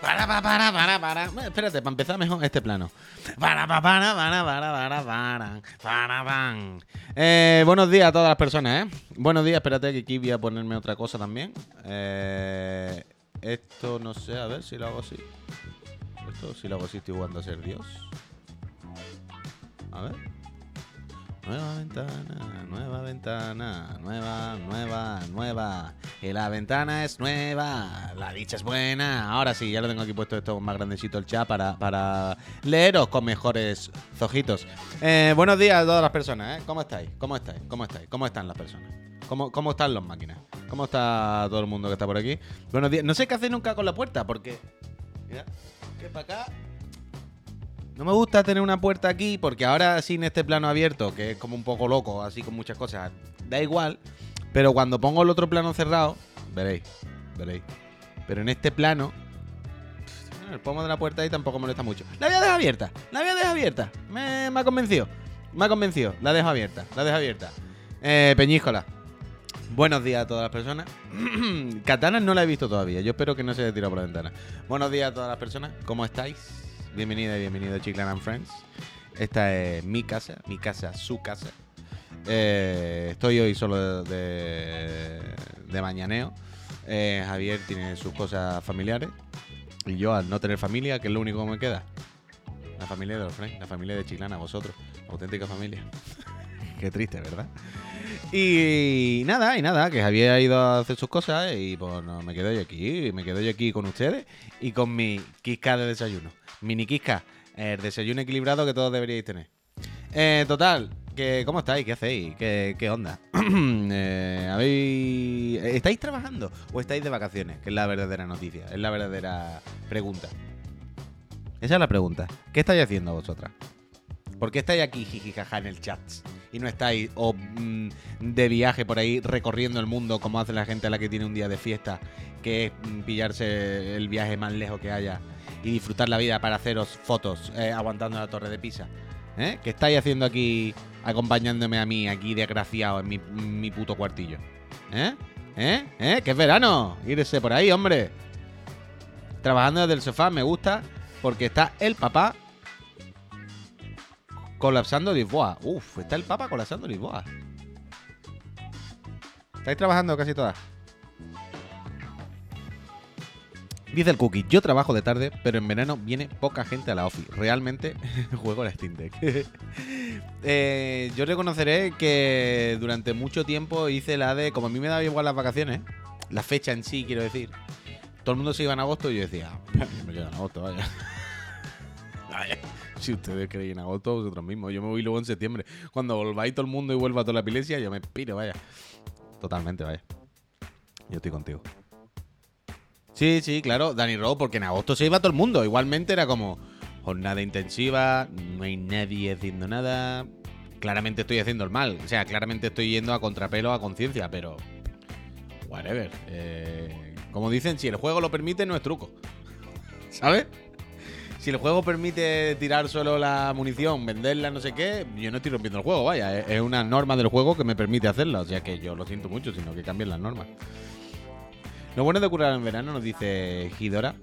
Para, para, para, para, para. Espérate, para empezar mejor este plano. Para, para, para, para, para, para, para, van. Eh, buenos días a todas las personas, ¿eh? Buenos días, espérate que aquí voy a ponerme otra cosa también. Eh, esto no sé, a ver si lo hago así. Esto si lo hago así estoy jugando a ser Dios. A ver. Nueva ventana, nueva ventana, nueva, nueva, nueva. Y la ventana es nueva, la dicha es buena. Ahora sí, ya lo tengo aquí puesto esto más grandecito el chat para, para leeros con mejores zojitos. Eh, buenos días a todas las personas, ¿eh? ¿Cómo estáis? ¿Cómo estáis? ¿Cómo estáis? ¿Cómo están las personas? ¿Cómo, ¿Cómo están las máquinas? ¿Cómo está todo el mundo que está por aquí? Buenos días. No sé qué hacer nunca con la puerta porque... Mira, que para acá no me gusta tener una puerta aquí porque ahora sin este plano abierto, que es como un poco loco, así con muchas cosas, da igual. Pero cuando pongo el otro plano cerrado, veréis, veréis. Pero en este plano, el pomo de la puerta ahí tampoco molesta mucho. La voy a dejar abierta, la voy a dejar abierta. Me, ha convencido, me ha convencido. La dejo abierta, la dejo abierta. Eh. Buenos días a todas las personas. Katana no la he visto todavía. Yo espero que no se haya tirado por la ventana. Buenos días a todas las personas. ¿Cómo estáis? Bienvenida y bienvenido a Chiclan and Friends. Esta es mi casa, mi casa, su casa. Eh, estoy hoy solo de, de mañaneo. Eh, Javier tiene sus cosas familiares. Y yo, al no tener familia, que es lo único que me queda. La familia de los Friends, la familia de Chiclana, vosotros. Auténtica familia. Qué triste, ¿verdad? Y nada, y nada, que Javier ha ido a hacer sus cosas y pues no, me quedo yo aquí, me quedo yo aquí con ustedes y con mi quisca de desayuno. Mini quisca, el desayuno equilibrado que todos deberíais tener. Eh, total, que, ¿cómo estáis? ¿Qué hacéis? ¿Qué, onda? eh, ¿habéis- ¿Estáis trabajando o estáis de vacaciones? Que es la verdadera noticia, es la verdadera pregunta. Esa es la pregunta. ¿Qué estáis haciendo vosotras? ¿Por qué estáis aquí jijijaja en el chat? Y no estáis o, mm, de viaje por ahí recorriendo el mundo como hace la gente a la que tiene un día de fiesta, que es mm, pillarse el viaje más lejos que haya y disfrutar la vida para haceros fotos eh, aguantando la torre de Pisa. ¿Eh? ¿Qué estáis haciendo aquí acompañándome a mí, aquí desgraciado, en mi, mi puto cuartillo? ¿Eh? ¿Eh? ¿Eh? ¡Que es verano! Irse por ahí, hombre. Trabajando desde el sofá me gusta porque está el papá colapsando Lisboa. Uf, está el Papa colapsando Lisboa. ¿Estáis trabajando casi todas? Dice el cookie, yo trabajo de tarde, pero en verano viene poca gente a la office. Realmente juego la Steam Deck. Eh, yo reconoceré que durante mucho tiempo hice la de, como a mí me daba igual las vacaciones, la fecha en sí, quiero decir. Todo el mundo se iba en agosto y yo decía, "Ah, me quedo en agosto, vaya. Vaya. Si ustedes creen en agosto, vosotros mismos. Yo me voy luego en septiembre. Cuando volváis todo el mundo y vuelva toda la epilepsia, yo me piro, vaya. Totalmente, vaya. Yo estoy contigo. Sí, sí, claro, Danny Rowe, porque en agosto se iba todo el mundo. Igualmente era como jornada intensiva, no hay nadie haciendo nada. Claramente estoy haciendo el mal. O sea, claramente estoy yendo a contrapelo a conciencia, pero. Whatever. Eh, como dicen, si el juego lo permite, no es truco. ¿Sabes? Si el juego permite tirar solo la munición, venderla, no sé qué, yo no estoy rompiendo el juego, vaya. Es una norma del juego que me permite hacerla. O sea que yo lo siento mucho, sino que cambien las normas. Lo bueno de curar en verano, nos dice Hidora,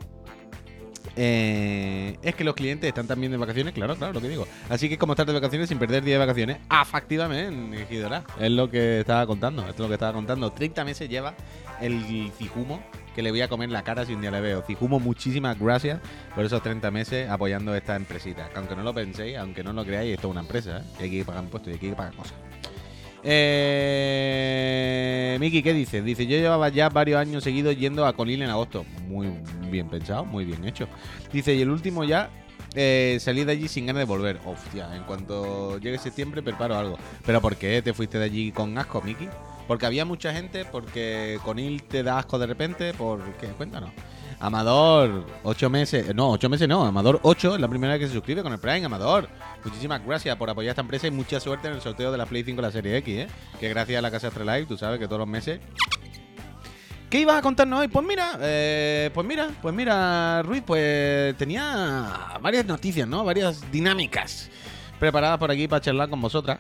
eh, es que los clientes están también de vacaciones, claro, claro, lo que digo. Así que como estar de vacaciones sin perder día de vacaciones, efectivamente, Hidora, es lo que estaba contando, esto es lo que estaba contando. 30 meses lleva el Cijumo que le voy a comer la cara si un día le veo. Cijumo, muchísimas gracias por esos 30 meses apoyando esta empresita. Que aunque no lo penséis, aunque no lo creáis, esto es una empresa, ¿eh? Y hay que pagar impuestos y hay que pagar cosas. Eh, Miki, ¿qué dices? Dice, yo llevaba ya varios años seguidos yendo a Conil en agosto. Muy bien pensado, muy bien hecho. Dice, y el último ya eh, salí de allí sin ganas de volver. Hostia, en cuanto llegue septiembre preparo algo. ¿Pero por qué te fuiste de allí con asco, Miki? Porque había mucha gente, porque Conil te da asco de repente, ¿por qué? Cuéntanos. Amador, 8 meses, no, 8 meses no, Amador 8 es la primera vez que se suscribe con el Prime, Amador. Muchísimas gracias por apoyar esta empresa y mucha suerte en el sorteo de la Play 5 de la Serie X, ¿eh? Que gracias a la Casa Astralife, tú sabes que todos los meses... ¿Qué ibas a contarnos hoy? Pues mira, eh, pues mira, pues mira, Ruiz, pues tenía varias noticias, ¿no? Varias dinámicas preparadas por aquí para charlar con vosotras.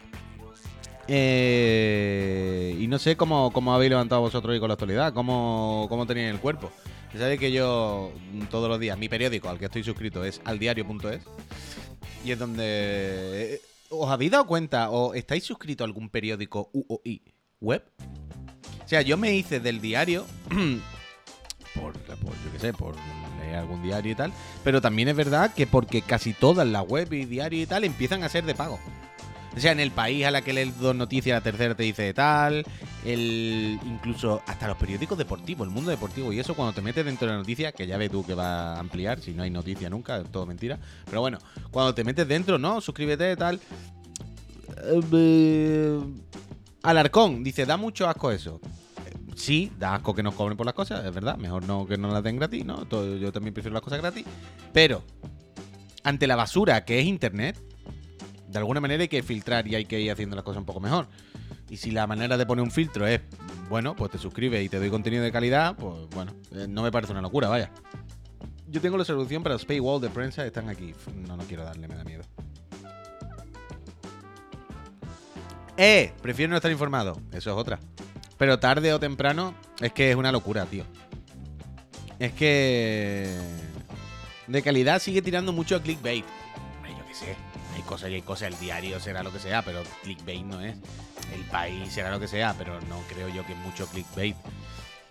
Eh, y no sé cómo, cómo habéis levantado vosotros hoy con la actualidad, cómo, cómo tenéis el cuerpo. Sabéis que yo mm, todos los días, mi periódico al que estoy suscrito es aldiario.es y es donde... eh, ¿Os habéis dado cuenta o estáis suscritos a algún periódico UOI web? O sea, yo me hice del diario por, yo qué sé, por leer algún diario y tal, pero también es verdad que porque casi todas las web y diario y tal empiezan a ser de pago. O sea, en el país a la que lees dos noticias, la tercera te dice tal, el, incluso hasta los periódicos deportivos, el mundo deportivo, y eso cuando te metes dentro de la noticia, que ya ves tú que va a ampliar, si no hay noticia nunca, es todo mentira, pero bueno, cuando te metes dentro, ¿no? Suscríbete, tal. Eh, Alarcón dice, da mucho asco eso. Sí, da asco que nos cobren por las cosas, es verdad. Mejor no que nos las den gratis, ¿no? Yo también prefiero las cosas gratis. Pero, ante la basura que es Internet, de alguna manera hay que filtrar y hay que ir haciendo las cosas un poco mejor. Y si la manera de poner un filtro es, bueno, pues te suscribes y te doy contenido de calidad, pues bueno, eh, no me parece una locura, vaya. Yo tengo la solución para los paywall de prensa, están aquí. No, no quiero darle, me da miedo. Eh, prefiero no estar informado. Eso es otra. Pero tarde o temprano, es que es una locura, tío. Es que. De calidad sigue tirando mucho a clickbait. Hombre, Yo qué sé. Hay cosas y hay cosas. El diario será lo que sea, pero clickbait no es. El país será lo que sea, pero no creo yo que mucho clickbait.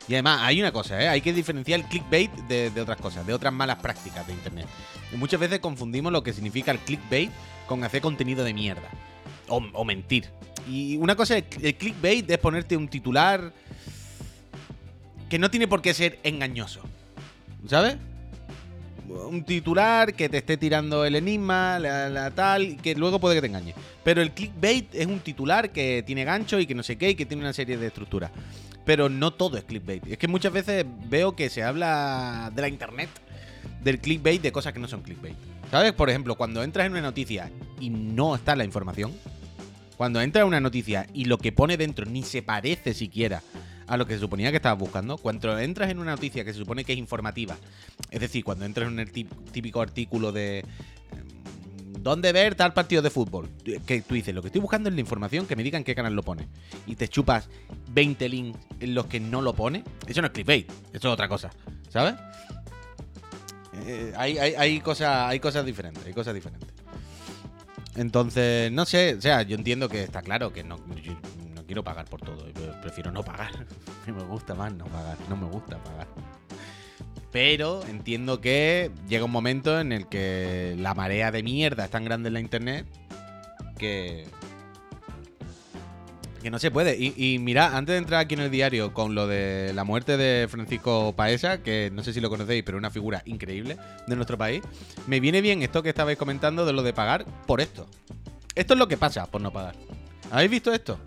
Y además, hay una cosa, ¿eh? hay que diferenciar el clickbait de, otras cosas, de otras malas prácticas de internet. Muchas veces confundimos lo que significa el clickbait con hacer contenido de mierda. O, o mentir. Y una cosa, el clickbait es ponerte un titular que no tiene por qué ser engañoso. ¿Sabes? Un titular que te esté tirando el enigma, la, tal, que luego puede que te engañe. Pero el clickbait es un titular que tiene gancho y que no sé qué y que tiene una serie de estructuras. Pero no todo es clickbait. Es que muchas veces veo que se habla de la internet, del clickbait, de cosas que no son clickbait. ¿Sabes? Por ejemplo, cuando entras en una noticia y no está la información, cuando entras en una noticia y lo que pone dentro ni se parece siquiera a lo que se suponía que estabas buscando, cuando entras en una noticia que se supone que es informativa, es decir, cuando entras en el tí- típico artículo de mm, dónde ver tal partido de fútbol, que tú dices, lo que estoy buscando es la información, que me digan qué canal lo pone, y te chupas 20 links en los que no lo pone, eso no es clickbait, eso es otra cosa, ¿sabes? Eh, hay, hay, hay, cosas, hay cosas diferentes, hay cosas diferentes. Entonces, no sé, o sea, yo entiendo que está claro que no quiero pagar por todo, prefiero no pagar. me gusta más no pagar, no me gusta pagar. Pero entiendo que llega un momento en el que la marea de mierda es tan grande en la internet que. que no se puede. Y, y mira, antes de entrar aquí en el diario con lo de la muerte de Francisco Paesa, que no sé si lo conocéis, pero es una figura increíble de nuestro país, me viene bien esto que estabais comentando de lo de pagar por esto. Esto es lo que pasa por no pagar. ¿Habéis visto esto?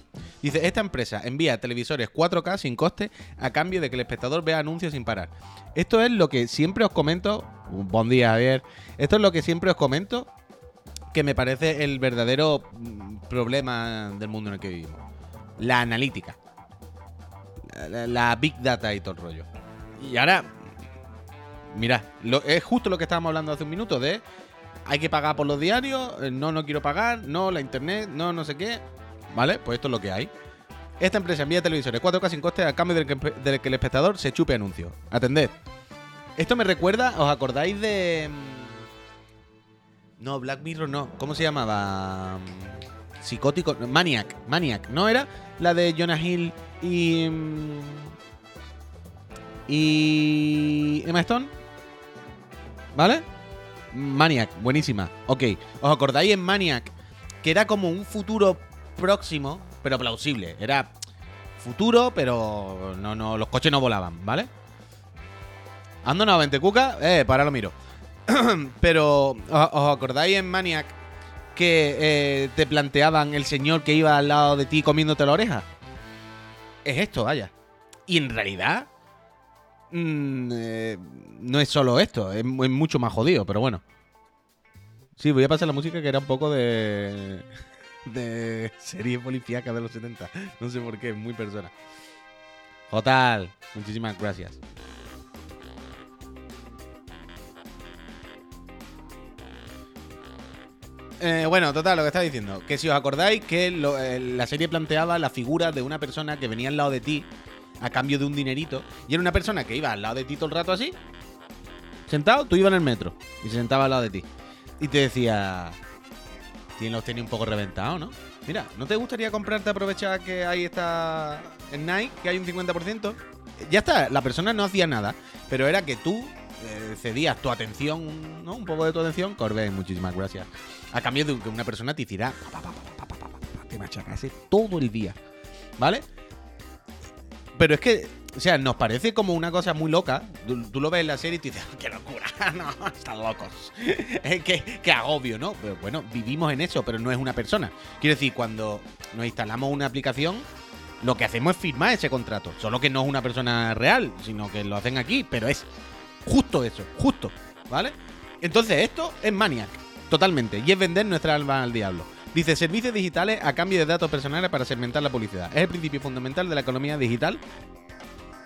Dice, esta empresa envía televisores 4K sin coste a cambio de que el espectador vea anuncios sin parar. Esto es lo que siempre os comento. Buen día, Javier. Esto es lo que siempre os comento que me parece el verdadero mm, problema del mundo en el que vivimos. La analítica. La, big data y todo el rollo. Y ahora, mira, lo- es justo lo que estábamos hablando hace un minuto de hay que pagar por los diarios, eh, no, no quiero pagar, no, la internet, no, no sé qué. ¿Vale? Pues esto es lo que hay. Esta empresa envía televisores 4K sin coste a cambio del que, el espectador se chupe anuncios. Atended. Esto me recuerda, ¿os acordáis de... mm, No, Black Mirror no. ¿Cómo se llamaba? Mm, Psicótico. Maniac. Maniac. ¿No era? La de Jonah Hill y... mm, Y... Emma Stone. ¿Vale? Maniac, buenísima. Ok, ¿os acordáis en Maniac que era como un futuro próximo, pero plausible? Era futuro, pero no, no, los coches no volaban, ¿vale? Ando 20 cuca, eh, para lo miro. pero, ¿os, os acordáis en Maniac que eh, te planteaban el señor que iba al lado de ti comiéndote la oreja? Es esto, vaya. Y en realidad, mm, eh, no es solo esto, es, mu- es mucho más jodido, pero bueno. Sí, voy a pasar la música que era un poco de. de serie policíaca de los 70. No sé por qué, muy persona. Jotal, muchísimas gracias. Eh, bueno, total, lo que estaba diciendo. Que si os acordáis que eh, la serie planteaba la figura de una persona que venía al lado de ti a cambio de un dinerito. Y era una persona que iba al lado de ti todo el rato así, sentado, tú ibas en el metro y se sentaba al lado de ti. Y te decía, tienes los tenis un poco reventados, ¿no? Mira, ¿no te gustaría comprarte aprovechar que ahí está en que hay un 50%? Ya está, la persona no hacía nada, pero era que tú cedías tu atención, ¿no? Un poco de tu atención, Corbé, muchísimas gracias. A cambio de que una persona te hiciera, te machacase todo el día, ¿vale? Pero es que, o sea, nos parece como una cosa muy loca. Tú, lo ves en la serie y te dices, "Oh, ¡qué locura! No, están locos. Es que, que agobio, ¿no? Pero bueno, vivimos en eso, pero no es una persona. Quiero decir, cuando nos instalamos una aplicación, lo que hacemos es firmar ese contrato. Solo que no es una persona real, sino que lo hacen aquí, pero es justo eso, justo, ¿vale? Entonces esto es Maniac, totalmente, y es vender nuestra alma al diablo. Dice, servicios digitales a cambio de datos personales para segmentar la publicidad. Es el principio fundamental de la economía digital.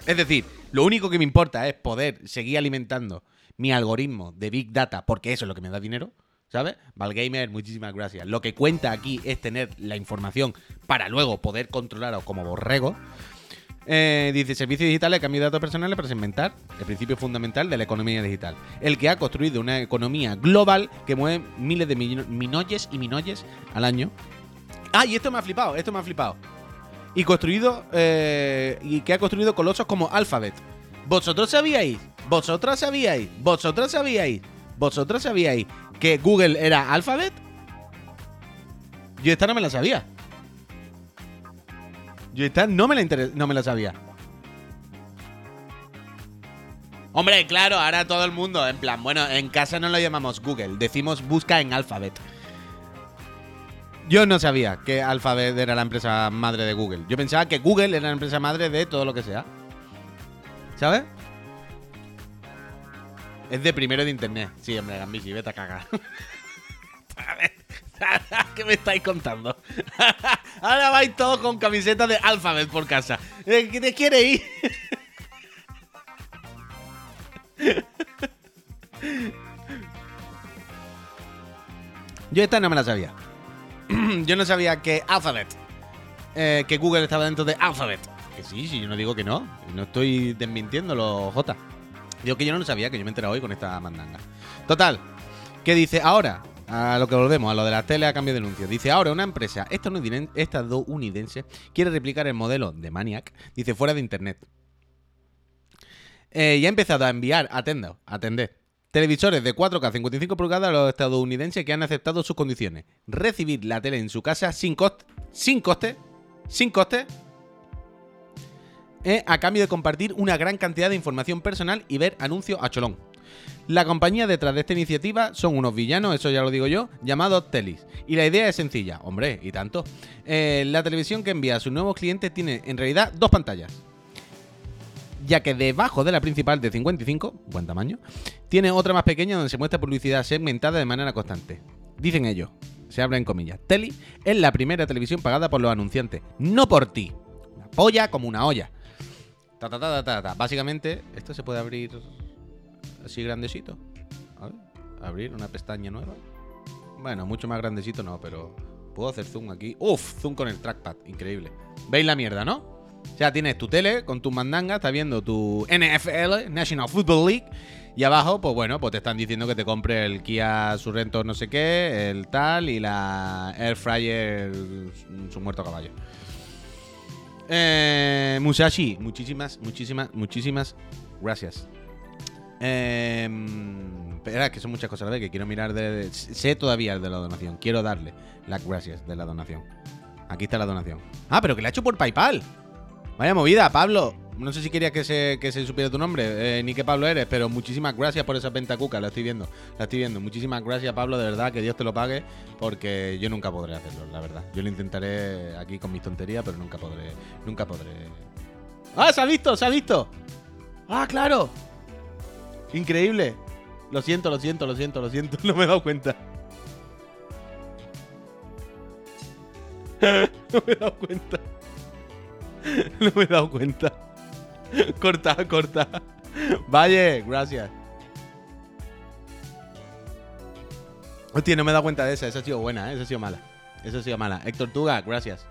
Es decir, lo único que me importa es poder seguir alimentando mi algoritmo de Big Data, porque eso es lo que me da dinero, ¿sabes? Valgamer, muchísimas gracias. Lo que cuenta aquí es tener la información para luego poder controlaros como borrego. Eh, dice, servicios digitales cambio de datos personales para segmentar el principio fundamental de la economía digital. El que ha construido una economía global que mueve miles de minolles y minolles al año. Ah, y esto me ha flipado, esto me ha flipado. Y construido, eh, y que ha construido colosos como Alphabet. ¿Vosotros sabíais? ¿Vosotras sabíais? ¿Vosotras sabíais? ¿Vosotras sabíais que Google era Alphabet? Yo esta no me la sabía. Yo esta no me la, no me la sabía. Hombre, claro, ahora todo el mundo, en plan, bueno, en casa no lo llamamos Google, decimos busca en Alphabet. Yo no sabía que Alphabet era la empresa madre de Google. Yo pensaba que Google era la empresa madre de todo lo que sea. ¿Sabes? Es de primero de internet. Sí, hombre, Gambisi, vete a cagar. A ver, ¿Qué me estáis contando? Ahora vais todos con camisetas de Alphabet por casa. ¿Qué te quiere ir? Yo esta no me la sabía. Yo no sabía que Alphabet, eh, que Google estaba dentro de Alphabet. Que sí, sí, yo no digo que no. No estoy desmintiéndolo, J. Digo que yo no lo sabía, que yo me he enterado hoy con esta mandanga. Total, que dice ahora, a lo que volvemos, a lo de la tele a cambio de anuncios. Dice ahora una empresa estadouniden- estadounidense quiere replicar el modelo de Maniac, dice fuera de internet. Eh, y ha empezado a enviar, atenda, atender, televisores de 4K 55 pulgadas a los estadounidenses que han aceptado sus condiciones. Recibir la tele en su casa sin coste, sin coste, sin coste, eh, a cambio de compartir una gran cantidad de información personal y ver anuncios a cholón. La compañía detrás de esta iniciativa son unos villanos, eso ya lo digo yo, llamados Telis. Y la idea es sencilla, hombre, y tanto. Eh, la televisión que envía a sus nuevos clientes tiene en realidad dos pantallas. Ya que debajo de la principal de 55, buen tamaño, tiene otra más pequeña donde se muestra publicidad segmentada de manera constante. Dicen ellos, se habla en comillas, Teli es la primera televisión pagada por los anunciantes, no por ti. Una polla como una olla. Ta, ta, ta, ta, ta. Básicamente, esto se puede abrir así grandecito. Ver, abrir una pestaña nueva. Bueno, mucho más grandecito no, pero puedo hacer zoom aquí. Uf, zoom con el trackpad, increíble. ¿Veis la mierda, no? O sea, tienes tu tele con tus mandangas, estás viendo tu NFL, National Football League, y abajo, pues bueno, pues te están diciendo que te compre el Kia Sorrento no sé qué, el tal, y la Air Fryer su muerto caballo. Eh, Musashi, muchísimas, muchísimas, muchísimas gracias. Eh, espera, que son muchas cosas vez que quiero mirar de- Sé todavía el de la donación. Quiero darle las gracias de la donación. Aquí está la donación. Ah, pero que la ha hecho por PayPal. Vaya movida, Pablo. No sé si querías que se, que se supiera tu nombre, eh, ni qué Pablo eres, pero muchísimas gracias por esa pentacuca, la estoy viendo, la estoy viendo. Muchísimas gracias, Pablo, de verdad, que Dios te lo pague, porque yo nunca podré hacerlo, la verdad. Yo lo intentaré aquí con mis tonterías, pero nunca podré, nunca podré. ¡Ah, se ha visto, se ha visto! ¡Ah, claro! Increíble. Lo siento, lo siento, lo siento, lo siento, no me he dado cuenta. No me he dado cuenta. No me he dado cuenta. Corta, corta. Vaya, gracias. Hostia, no me he dado cuenta de esa. Esa ha sido buena, ¿eh? esa ha sido mala. Esa ha sido mala. Héctor Tuga, gracias.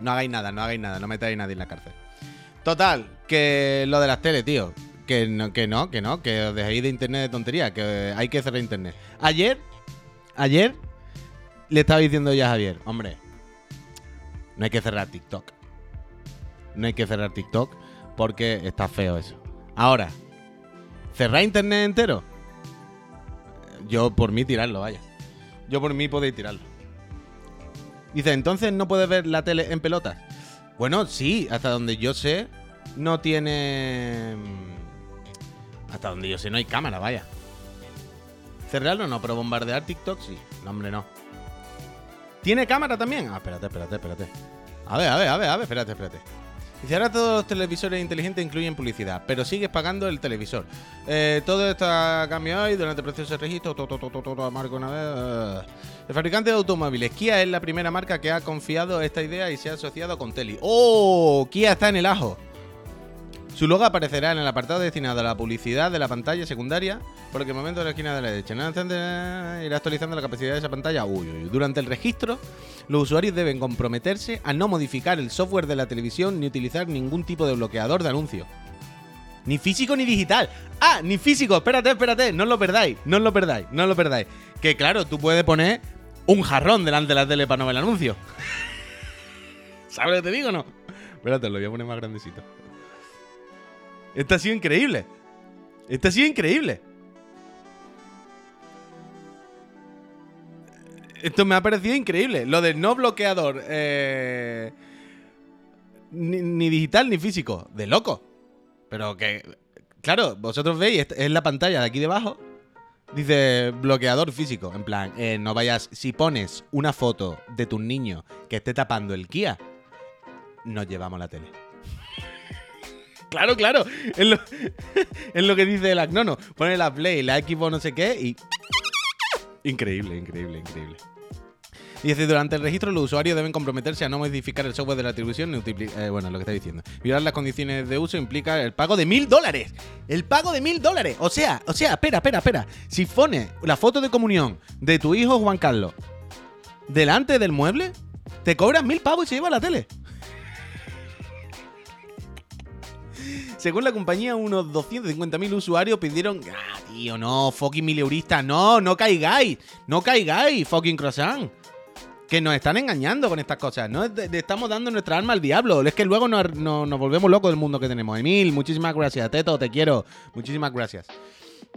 No hagáis nada, no hagáis nada. No metáis a nadie en la cárcel. Total, que lo de las teles, tío. Que no, que no, que no, que os dejéis de internet de tontería, que hay que cerrar internet. Ayer, ayer, le estaba diciendo ya a Javier, hombre, no hay que cerrar TikTok. No hay que cerrar TikTok porque está feo eso. Ahora, ¿cerrar internet entero? Yo por mí tirarlo, vaya. Yo por mí podéis tirarlo. Dice, entonces no puedes ver la tele en pelotas. Bueno, sí, hasta donde yo sé, no tiene. Hasta donde yo sé, no hay cámara, vaya. Cerrarlo no, pero bombardear TikTok sí. No, hombre, no. ¿Tiene cámara también? Ah, espérate, espérate, espérate. A ver, a ver, a ver, a ver, espérate, espérate. Dice, ahora todos los televisores inteligentes incluyen publicidad, pero sigues pagando el televisor. Eh, todo esto ha cambiado y durante el proceso de registro, todo, todo, todo, todo, marca una vez. eh. El fabricante de automóviles, Kia es la primera marca que ha confiado esta idea y se ha asociado con Teli. ¡Oh! Kia está en el ajo. Su logo aparecerá en el apartado destinado a la publicidad de la pantalla secundaria, por el momento de la esquina de la derecha. Irá actualizando la capacidad de esa pantalla. Uy, uy. Durante el registro, los usuarios deben comprometerse a no modificar el software de la televisión ni utilizar ningún tipo de bloqueador de anuncios. Ni físico ni digital. Ah, ni físico. Espérate, espérate. No os lo perdáis. No os lo perdáis. No os lo perdáis. Que claro, tú puedes poner un jarrón delante de la tele para no ver el anuncio. ¿Sabes lo que te digo o no? Espérate, lo voy a poner más grandecito. Esto ha sido increíble. Esto ha sido increíble. Esto me ha parecido increíble. Lo del no bloqueador. eh, ni, digital ni físico. De loco. Pero que. Claro, vosotros veis, es- la pantalla de aquí debajo. Dice bloqueador físico. En plan, eh, no vayas. Si pones una foto de tu niño que esté tapando el Kia, nos llevamos la tele. Claro, claro. Es lo, que dice el Agnono. Pone la Play, la Xbox, no sé qué y. Increíble, increíble, increíble. Dice, durante el registro los usuarios deben comprometerse a no modificar el software de la atribución eh, bueno, lo que está diciendo. Violar las condiciones de uso implica el pago de mil dólares. El pago de mil dólares. O sea, o sea, espera, espera, espera. Si pones la foto de comunión de tu hijo Juan Carlos delante del mueble, te cobran mil pavos y se lleva la tele. Según la compañía, unos 250.000 usuarios pidieron. Ah, tío, no, fucking mileuristas, no, no caigáis, no caigáis, fucking croissant. Que nos están engañando con estas cosas, no de- estamos dando nuestra alma al diablo. Es que luego nos, nos- nos volvemos locos del mundo que tenemos. Emil, muchísimas gracias. Teto, te quiero. Muchísimas gracias.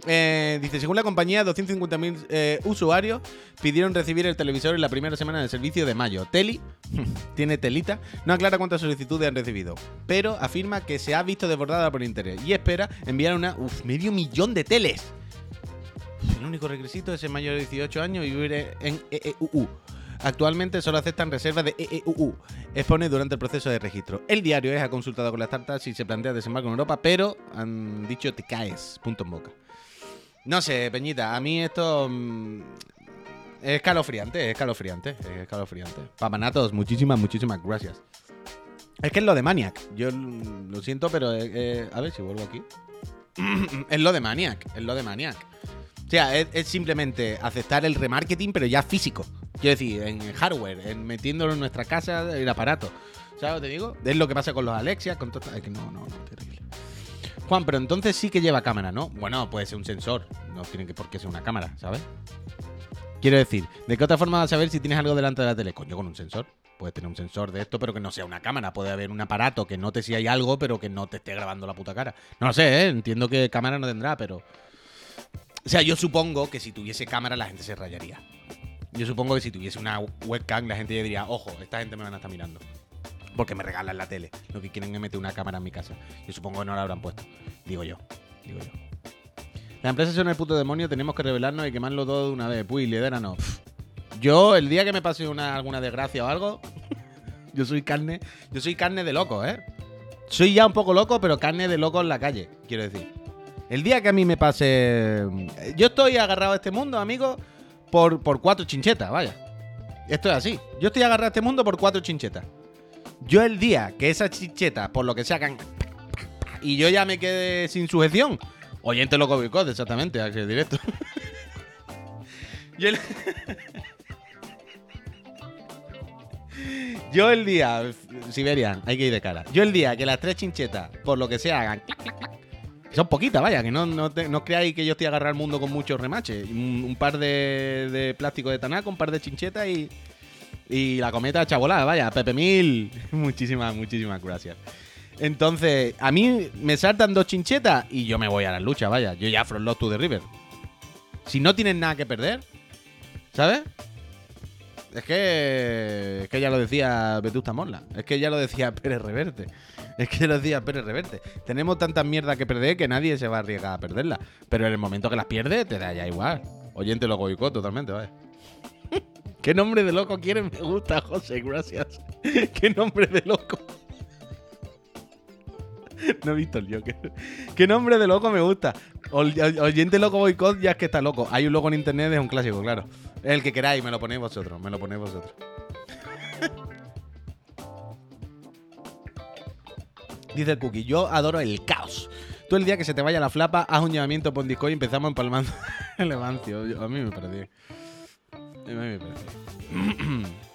Eh, dice, según la compañía, 250.000 eh, usuarios pidieron recibir el televisor en la primera semana del servicio de mayo. Teli, tiene telita, no aclara cuántas solicitudes han recibido, pero afirma que se ha visto desbordada por interés y espera enviar una, uf, medio millón de teles. El único requisito es ser mayor de 18 años y vivir en EEUU. Actualmente solo aceptan reservas de EEUU. Expone durante el proceso de registro. El diario es ha consultado con las startups si se plantea desembarco en Europa, pero han dicho te caes. Punto en boca. No sé, Peñita, a mí esto mm, es escalofriante, es escalofriante, es escalofriante. Papanatos, muchísimas, muchísimas gracias. Es que es lo de Maniac. Yo lo siento, pero eh, eh, a ver si vuelvo aquí. es lo de Maniac, es lo de Maniac. O sea, es, es simplemente aceptar el remarketing, pero ya físico. Quiero decir, en hardware, en metiéndolo en nuestra casa, el aparato. ¿Sabes lo que te digo? Es lo que pasa con los Alexia, con todo. Es que no, no, no, terrible. Juan, pero entonces sí que lleva cámara, ¿no? Bueno, puede ser un sensor. No tiene que por qué ser una cámara, ¿sabes? Quiero decir, ¿de qué otra forma vas a saber si tienes algo delante de la tele? Coño, con un sensor. Puedes tener un sensor de esto, pero que no sea una cámara. Puede haber un aparato que note si hay algo, pero que no te esté grabando la puta cara. No lo sé, ¿eh? Entiendo que cámara no tendrá, pero. O sea, yo supongo que si tuviese cámara la gente se rayaría. Yo supongo que si tuviese una webcam la gente ya diría, ojo, esta gente me van a estar mirando. Porque me regalan la tele. Lo que quieren es meter una cámara en mi casa. Yo supongo que no la habrán puesto. Digo yo. Digo yo. Las empresas son el puto demonio, tenemos que revelarnos y quemarlo todo de una vez. Puy, lidéranos. Pff. Yo, el día que me pase una, alguna desgracia o algo, yo soy carne. Yo soy carne de loco, ¿eh? Soy ya un poco loco, pero carne de loco en la calle, quiero decir. El día que a mí me pase. Yo estoy agarrado a este mundo, amigo, por, por cuatro chinchetas, vaya. Esto es así. Yo estoy agarrado a este mundo por cuatro chinchetas. Yo el día que esas chinchetas, por lo que se hagan. Y yo ya me quede sin sujeción. Oyente loco boicot, exactamente, así directo. Yo el, día, Siberian, hay que ir de cara. Yo el día que las tres chinchetas, por lo que sea, hagan son poquitas, vaya, que no, no, no creáis que yo estoy a agarrar el mundo con muchos remaches. Un, par de, de plástico de tanaco, un par de chinchetas y, y la cometa chabolada, vaya, Pepe Mil. muchísimas, muchísimas gracias. Entonces, a mí me saltan dos chinchetas y yo me voy a la lucha, vaya. Yo ya Front to the River. Si no tienes nada que perder, ¿sabes? Es que, es que ya lo decía Vetusta Morla. Es que ya lo decía Pérez Reverte. Es que lo decía Pérez Reverte. Tenemos tanta mierda que perder que nadie se va a arriesgar a perderla. Pero en el momento que las pierdes, te da ya igual. Oyente lo boicot totalmente, vaya. ¿Qué nombre de loco quieres? Me gusta, José, gracias. ¿Qué nombre de loco? No he visto el Joker. ¿Qué nombre de loco me gusta? Oyente loco boicot ya es que está loco. Hay un loco en internet, es un clásico, claro. El que queráis, me lo ponéis vosotros, me lo ponéis vosotros. Dice el Cookie, yo adoro el caos. Tú el día que se te vaya la flapa, haz un llamamiento por Discord y empezamos empalmando el Levancio. A mí me parece.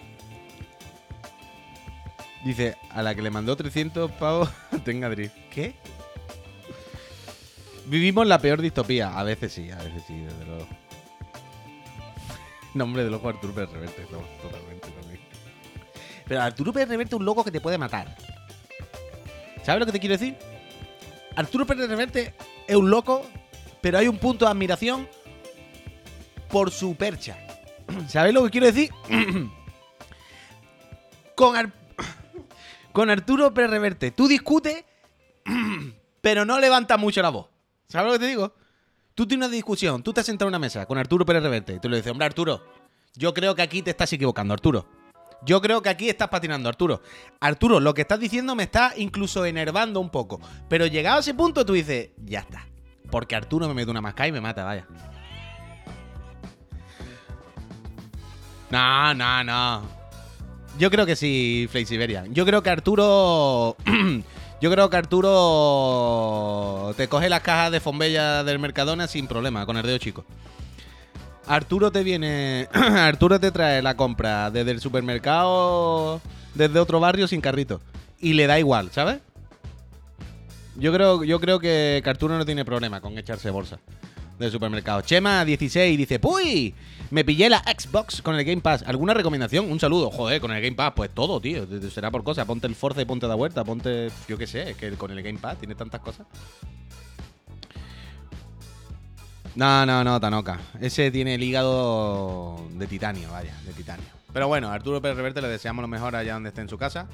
Dice, a la que le mandó 300 pavos, tenga drift. ¿Qué? Vivimos la peor distopía. A veces sí, a veces sí, desde luego. Nombre de loco Arturo Pérez Reverte, totalmente también. Pero Arturo Pérez Reverte es un loco que te puede matar. ¿Sabes lo que te quiero decir? Arturo Pérez Reverte es un loco, pero hay un punto de admiración por su percha. ¿Sabes lo que quiero decir? Con, Con Arturo Pérez Reverte, tú discutes, pero no levanta mucho la voz. ¿Sabes lo que te digo? Tú tienes una discusión, tú te has sentado en una mesa con Arturo Pérez Reverte y tú le dices, hombre, Arturo, yo creo que aquí te estás equivocando, Arturo. Yo creo que aquí estás patinando, Arturo. Arturo, lo que estás diciendo me está incluso enervando un poco. Pero llegado a ese punto, tú dices, ya está. Porque Arturo me mete una masca y me mata, vaya. No, no, no. Yo creo que sí, Flay Siberian. Yo creo que Arturo. Yo creo que Arturo te coge las cajas de Fombella del Mercadona sin problema, con el dedo chico. Arturo te viene. Arturo te trae la compra desde el supermercado, desde otro barrio sin carrito. Y le da igual, ¿sabes? Yo creo, yo creo que Arturo no tiene problema con echarse bolsa del supermercado. Chema16 dice: ¡Puy! Me pillé la Xbox con el Game Pass. ¿Alguna recomendación? Un saludo. Joder, con el Game Pass, pues todo, tío. Será por cosas. Ponte el Forza y ponte la vuelta. Ponte, yo qué sé, es que con el Game Pass tiene tantas cosas. No, no, no, Tanoka. Ese tiene el hígado de titanio, vaya, de titanio. Pero bueno, Arturo Pérez Reverte le deseamos lo mejor allá donde esté en su casa.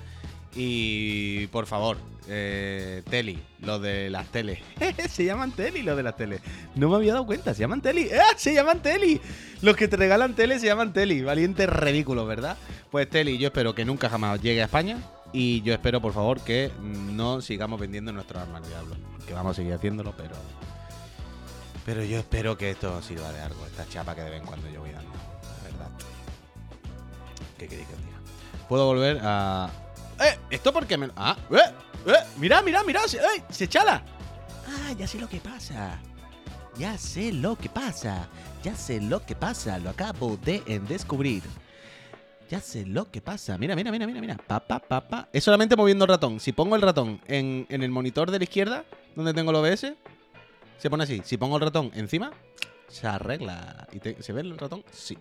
Y por favor, eh, Teli, lo de las teles. se llaman Teli lo de las teles. No me había dado cuenta, se llaman Teli. ¡Eh! Se llaman Teli. Los que te regalan tele se llaman Teli. Valiente ridículo, ¿verdad? Pues Teli, yo espero que nunca jamás llegue a España. Y yo espero, por favor, que no sigamos vendiendo nuestros armas diablo. Que vamos a seguir haciéndolo, pero. Pero yo espero que esto sirva de algo. Esta chapa que de vez en cuando yo voy dando. La verdad. ¿Qué queréis que os diga? Puedo volver a, ¡Eh! ¿Esto porque me.? ¡Ah! ¡Eh! ¡Eh! ¡Mira, mira, mira! ¡Eh! ¡Se chala! ¡Ah! Ya sé lo que pasa. Ya sé lo que pasa. Ya sé lo que pasa. Lo acabo de descubrir. Ya sé lo que pasa. Mira, mira, mira, mira, mira. Papá, papá. Es solamente moviendo el ratón. Si pongo el ratón en, el monitor de la izquierda, donde tengo el OBS, se pone así. Si pongo el ratón encima, se arregla. ¿Y ¿Se ve el ratón? Sí.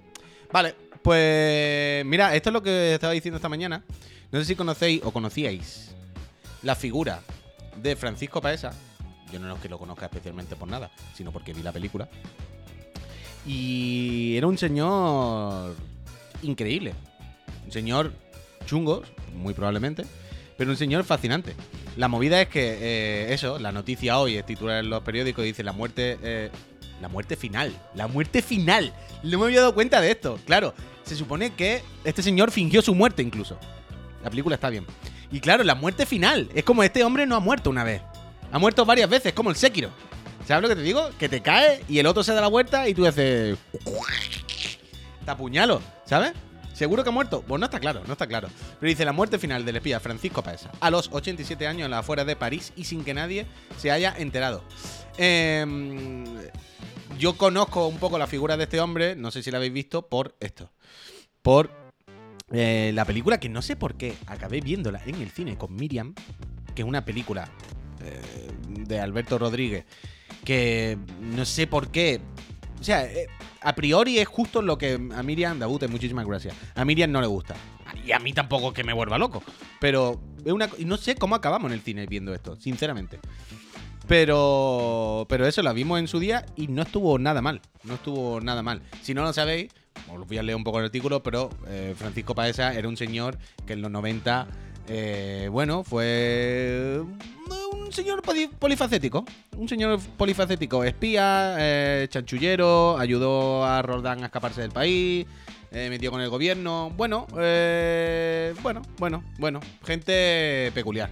Vale, pues mira, esto es lo que estaba diciendo esta mañana. No sé si conocéis o conocíais la figura de Francisco Paesa. Yo no es que lo conozca especialmente por nada, sino porque vi la película. Y era un señor increíble. Un señor chungo, muy probablemente, pero un señor fascinante. La movida es que, eh, eso, la noticia hoy es titular en los periódicos dice la muerte. Eh, la muerte final. La muerte final. No me había dado cuenta de esto. Claro, se supone que este señor fingió su muerte incluso. La película está bien. Y claro, la muerte final. Es como este hombre no ha muerto una vez. Ha muerto varias veces, como el Sekiro. ¿Sabes lo que te digo? Que te cae y el otro se da la vuelta y tú haces. Te apuñalo, ¿sabes? ¿Seguro que ha muerto? Pues no está claro, no está claro. Pero dice la muerte final del espía Francisco Paesa a los 87 años en la afuera de París y sin que nadie se haya enterado. Em, yo conozco un poco la figura de este hombre, no sé si la habéis visto, por esto. Por Eh, la película que no sé por qué acabé viéndola en el cine con Miriam, que es una película eh, de Alberto Rodríguez, que no sé por qué. O sea, eh, a priori es justo lo que a Miriam, Dabute, muchísimas gracias. A Miriam no le gusta. Y a mí tampoco que me vuelva loco. Pero es una, no sé cómo acabamos en el cine viendo esto, sinceramente. Pero, pero eso, la vimos en su día y no estuvo nada mal. No estuvo nada mal. Si no lo sabéis, os voy a leer un poco el artículo, pero eh, Francisco Paesa era un señor que en los 90, eh, bueno, fue un señor poli- polifacético. Un señor polifacético. Espía, eh, chanchullero, ayudó a Roldán a escaparse del país. metió con el gobierno. Bueno, bueno, bueno, bueno. Gente peculiar.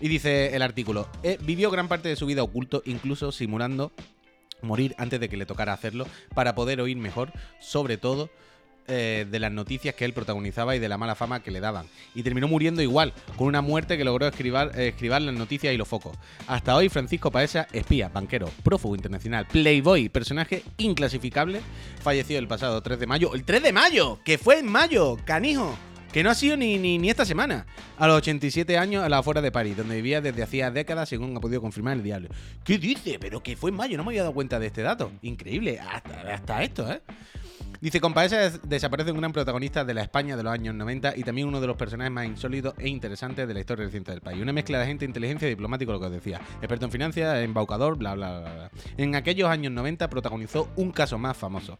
Y dice el artículo, vivió gran parte de su vida oculto, incluso simulando morir antes de que le tocara hacerlo, para poder oír mejor, sobre todo, eh, de las noticias que él protagonizaba y de la mala fama que le daban. Y terminó muriendo igual, con una muerte que logró escribar, eh, escribir las noticias y los focos. Hasta hoy, Francisco Paesa, espía, banquero, prófugo internacional, playboy, personaje inclasificable, falleció el pasado 3 de mayo. ¡El 3 de mayo! ¡Que fue en mayo! ¡Canijo! Que no ha sido ni, ni, ni esta semana. A los 87 años a la afuera de París, donde vivía desde hacía décadas, según ha podido confirmar el diario. ¿Qué dice? Pero que fue en mayo, no me había dado cuenta de este dato. Increíble, hasta, hasta esto, ¿eh? Dice, con Paesa des- desaparece un gran protagonista de la España de los años 90 y también uno de los personajes más insólitos e interesantes de la historia reciente del país. Una mezcla de gente, inteligencia y diplomático, lo que os decía. Experto en finanzas, embaucador, bla, bla, bla, bla. En aquellos años 90 protagonizó un caso más famoso.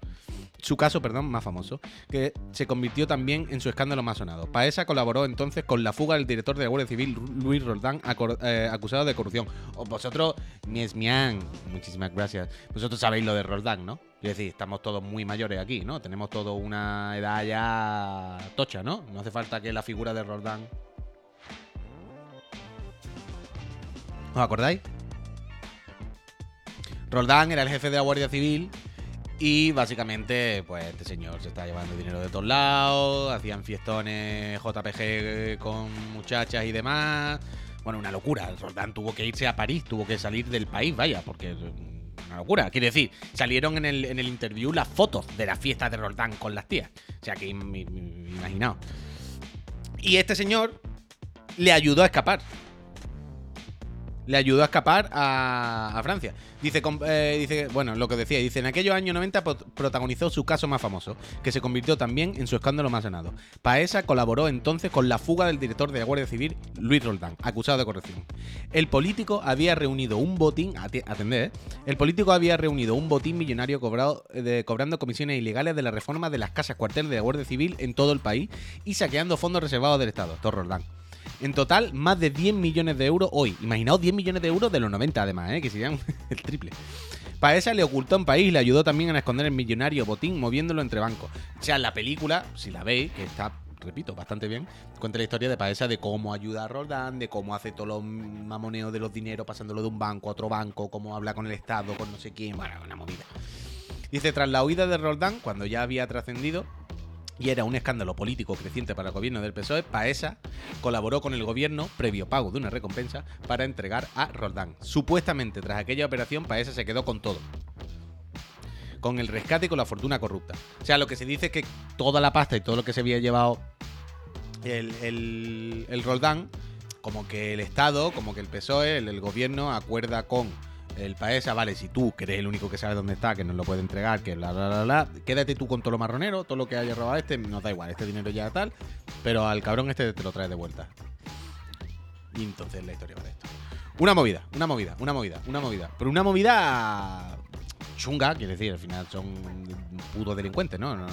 Su caso, perdón, más famoso, que se convirtió también en su escándalo más sonado. Paesa colaboró entonces con la fuga del director de la Guardia Civil, Luis Roldán, eh, acusado de corrupción. O vosotros, Mies Mian, muchísimas gracias. Vosotros sabéis lo de Roldán, ¿no? Quiero decir, estamos todos muy mayores aquí. Tenemos toda una edad ya tocha, ¿no? No hace falta que la figura de Roldán. ¿Os acordáis? Roldán era el jefe de la Guardia Civil y básicamente, pues este señor se está llevando dinero de todos lados, hacían fiestones JPG con muchachas y demás. Bueno, una locura. Roldán tuvo que irse a París, tuvo que salir del país, vaya, porque una locura. Quiere decir, salieron en el, en el interview las fotos de las fiestas de Roldán con las tías. O sea, que im- im- imaginaos. Y este señor le ayudó a escapar. Le ayudó a escapar a, Francia. Eh, dice, bueno, lo que decía, dice, en aquellos años 90 pro- protagonizó su caso más famoso, que se convirtió también en su escándalo más sonado. Paesa colaboró entonces con la fuga del director de la Guardia Civil, Luis Roldán, acusado de corrupción. El político había reunido un botín, atended, ¿eh? el político había reunido un botín millonario cobrado, cobrando comisiones ilegales de la reforma de las casas cuartel de la Guardia Civil en todo el país y saqueando fondos reservados del Estado. Es Roldán. En total, más de 10 millones de euros hoy. Imaginaos 10 millones de euros de los 90, además, ¿eh? que serían el triple. Paesa le ocultó en país y le ayudó también a esconder el millonario botín moviéndolo entre bancos. O sea, la película, si la veis, que está, repito, bastante bien, cuenta la historia de Paesa de cómo ayuda a Roldán, de cómo hace todos los mamoneos de los dineros pasándolo de un banco a otro banco, cómo habla con el Estado, con no sé quién, bueno, una movida. Dice, tras la huida de Roldán, cuando ya había trascendido, y era un escándalo político creciente para el gobierno del PSOE, Paesa colaboró con el gobierno, previo pago de una recompensa, para entregar a Roldán. Supuestamente, tras aquella operación, Paesa se quedó con todo. Con el rescate y con la fortuna corrupta. O sea, lo que se dice es que toda la pasta y todo lo que se había llevado el, el, el Roldán, como que el Estado, como que el PSOE, el, el gobierno, acuerda con el Paesa, vale, si tú, que eres el único que sabe dónde está, que nos lo puede entregar, que bla, bla, bla, bla, quédate tú con todo lo marronero, todo lo que haya robado este, nos da igual, este dinero ya tal, pero al cabrón este te lo traes de vuelta. Y entonces la historia va de esto. Una movida, una movida, una movida, una movida. Pero una movida chunga, quiere decir, al final son putos delincuentes, ¿no? No,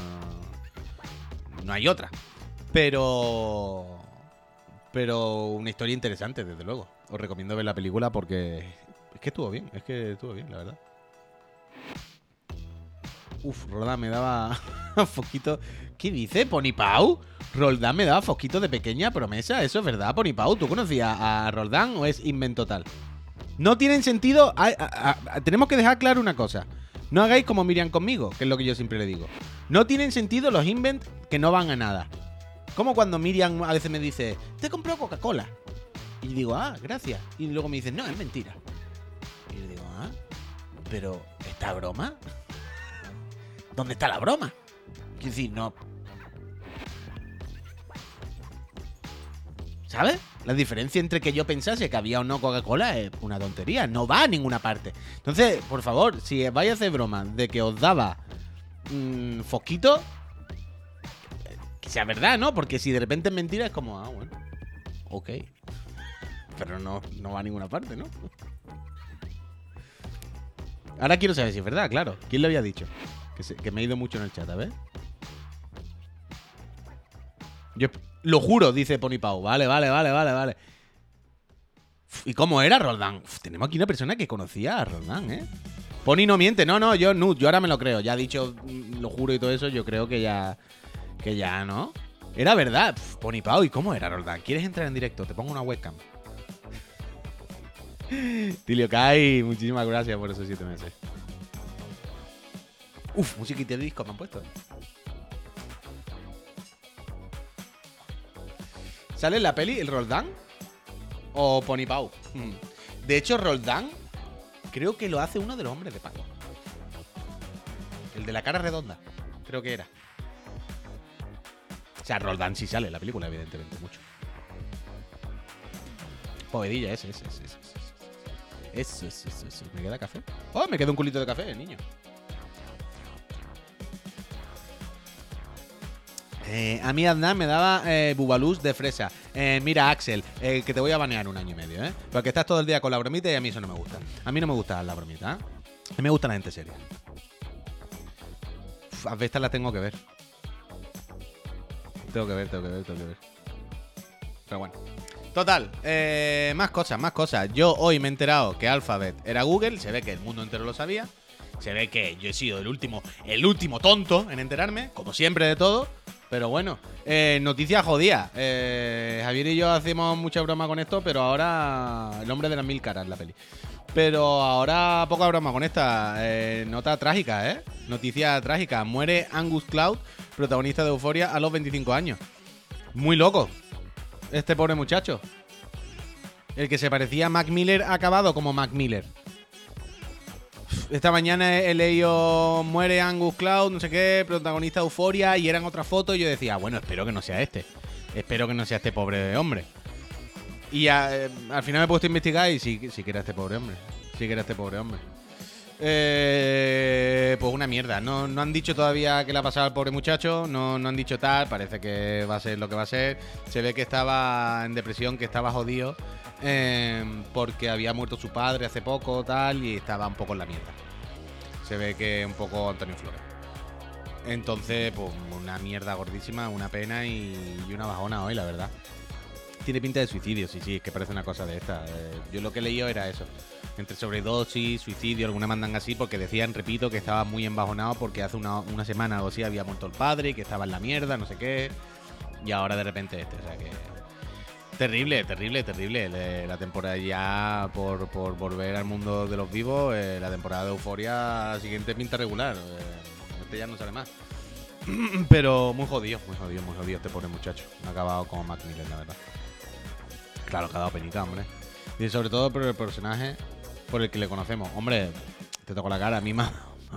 no hay otra. Pero. Pero una historia interesante, desde luego. Os recomiendo ver la película porque. Es que estuvo bien, es que estuvo bien, la verdad. Uf, Roldán me daba foquito. ¿Qué dice, Pony Pau? Roldán me daba foquito de pequeña promesa. ¿Eso es verdad, Pony Pau? ¿Tú conocías a Roldán o es invento tal? No tienen sentido. tenemos que dejar claro una cosa. No hagáis como Miriam conmigo, que es lo que yo siempre le digo. No tienen sentido los invent que no van a nada. Como cuando Miriam a veces me dice, te compró Coca-Cola. Y digo, ah, gracias. Y luego me dice, no, es mentira. Pero ¿esta broma? ¿Dónde está la broma? Quiero decir, no. ¿Sabes? La diferencia entre que yo pensase que había o no Coca-Cola es una tontería, no va a ninguna parte. Entonces, por favor, si vais a hacer broma de que os daba mmm, fosquito, que sea verdad, ¿no? Porque si de repente es mentira, es como, ah, bueno, ok. Pero no, no va a ninguna parte, ¿no? Ahora quiero saber si es verdad, claro. ¿Quién lo había dicho? Que, me he ido mucho en el chat, a ver. Yo lo juro, dice Pony Pau. Vale, vale, vale, vale, vale. ¿Y cómo era Roldán? Tenemos aquí una persona que conocía a Roldán, ¿eh? Pony no miente, no, no, yo no, yo ahora me lo creo. Ya ha dicho, mm, lo juro y todo eso, yo creo que ya. Que ya, ¿no? Era verdad. Pony Pau, ¿y cómo era Roldán? ¿Quieres entrar en directo? Te pongo una webcam. Tilio Kai, muchísimas gracias por esos siete meses. Uf, musiquita de disco me han puesto. ¿Sale en la peli el Roldán? ¿O Pony Pau? Hmm. De hecho, Roldán creo que lo hace uno de los hombres de pago. El de la cara redonda. Creo que era. O sea, Roldán sí sale en la película, evidentemente, mucho. Povedilla, ese, ese, ese, ese. Eso, eso, eso, eso. ¿Me queda café? Oh, me queda un culito de café, niño. Eh, a mí Adnan me daba eh, de fresa. Eh, mira, Axel, eh, que te voy a banear un año y medio, ¿eh? Porque estás todo el día con la bromita y a mí eso no me gusta. A mí no me gusta la bromita. A mí me gusta la gente seria. Uf, a veces la tengo que ver. Tengo que ver, tengo que ver, tengo que ver. Pero bueno. Total, eh, más cosas, más cosas. Yo hoy me he enterado que Alphabet era Google, se ve que el mundo entero lo sabía. Se ve que yo he sido el último, el último tonto en enterarme, como siempre de todo. Pero bueno, eh, noticia jodida. Eh, Javier y yo hacemos mucha broma con esto, pero ahora el hombre de las mil caras la peli. Pero ahora poca broma con esta. Eh, nota trágica, ¿eh? Noticia trágica. Muere Angus Cloud, protagonista de Euforia, a los 25 años. Muy loco. Este pobre muchacho. El que se parecía a Mac Miller ha acabado como Mac Miller. Esta mañana he leído Muere Angus Cloud, no sé qué, protagonista de Euforia, y eran otras fotos. Y yo decía, bueno, espero que no sea este. Espero que no sea este pobre hombre. Y a- eh, al final me he puesto a investigar y sí, sí que era este pobre hombre. Sí que era este pobre hombre. Eh, pues una mierda. No, no han dicho todavía qué le ha pasado al pobre muchacho. No, no han dicho tal. Parece que va a ser lo que va a ser. Se ve que estaba en depresión, que estaba jodido. eh, porque había muerto su padre hace poco, tal. Y estaba un poco en la mierda. Se ve que un poco Antonio Flores. Entonces, pues una mierda gordísima, una pena y, y una bajona hoy, la verdad. Tiene pinta de suicidio, sí, sí, es que parece una cosa de esta. Eh, yo lo que he leído era eso. Entre sobredosis, suicidio, alguna mandan así, porque decían, repito, que estaba muy embajonado porque hace una, semana o así había muerto el padre, que estaba en la mierda, no sé qué. Y ahora de repente este, o sea que. Terrible, terrible, terrible. Le- La temporada ya por, por volver al mundo de los vivos, eh, la temporada de Euforia siguiente pinta regular. eh, este ya no sale más. Pero muy jodido, muy jodido, muy jodido este pobre muchacho. Ha acabado como Mac Miller, la verdad. Claro, que ha dado penita, hombre. Y sobre todo por el personaje por el que le conocemos. Hombre, te toco la cara, a mí más,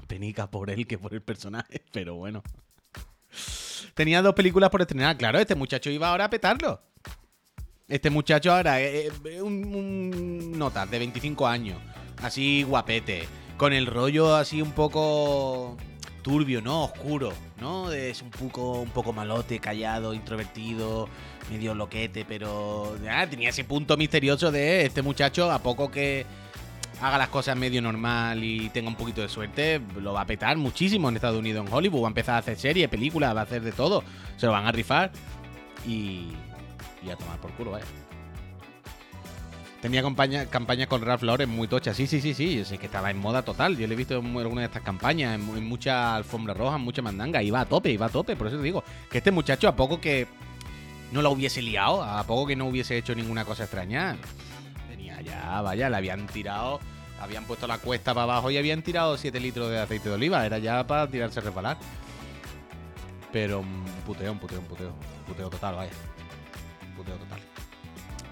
penica por él que por el personaje, pero bueno. Tenía dos películas por estrenar. Claro, este muchacho iba ahora a petarlo. Este muchacho ahora es un, un nota de 25 años, así guapete, con el rollo así un poco turbio, ¿no? Oscuro, ¿no? Es un poco, un poco malote, callado, introvertido, medio loquete, pero ah, tenía ese punto misterioso de este muchacho, a poco que haga las cosas medio normal y tenga un poquito de suerte, lo va a petar muchísimo en Estados Unidos, en Hollywood, va a empezar a hacer series, películas, va a hacer de todo, se lo van a rifar y, y a tomar por culo, vaya. Tenía campaña, campañas con Ralph Lauren muy tochas. Sí, sí, sí, sí. Yo que estaba en moda total. Yo le he visto en alguna de estas campañas, en, mucha alfombra roja, en mucha mandanga. Iba a tope, iba a tope. Por eso te digo que este muchacho, a poco que no la hubiese liado, a poco que no hubiese hecho ninguna cosa extraña, ya, vaya, le habían tirado, habían puesto la cuesta para abajo y habían tirado 7 litros de aceite de oliva. Era ya para tirarse a resbalar. Pero un puteo, un puteo, un puteo. Puteo total, vaya. Un puteo total.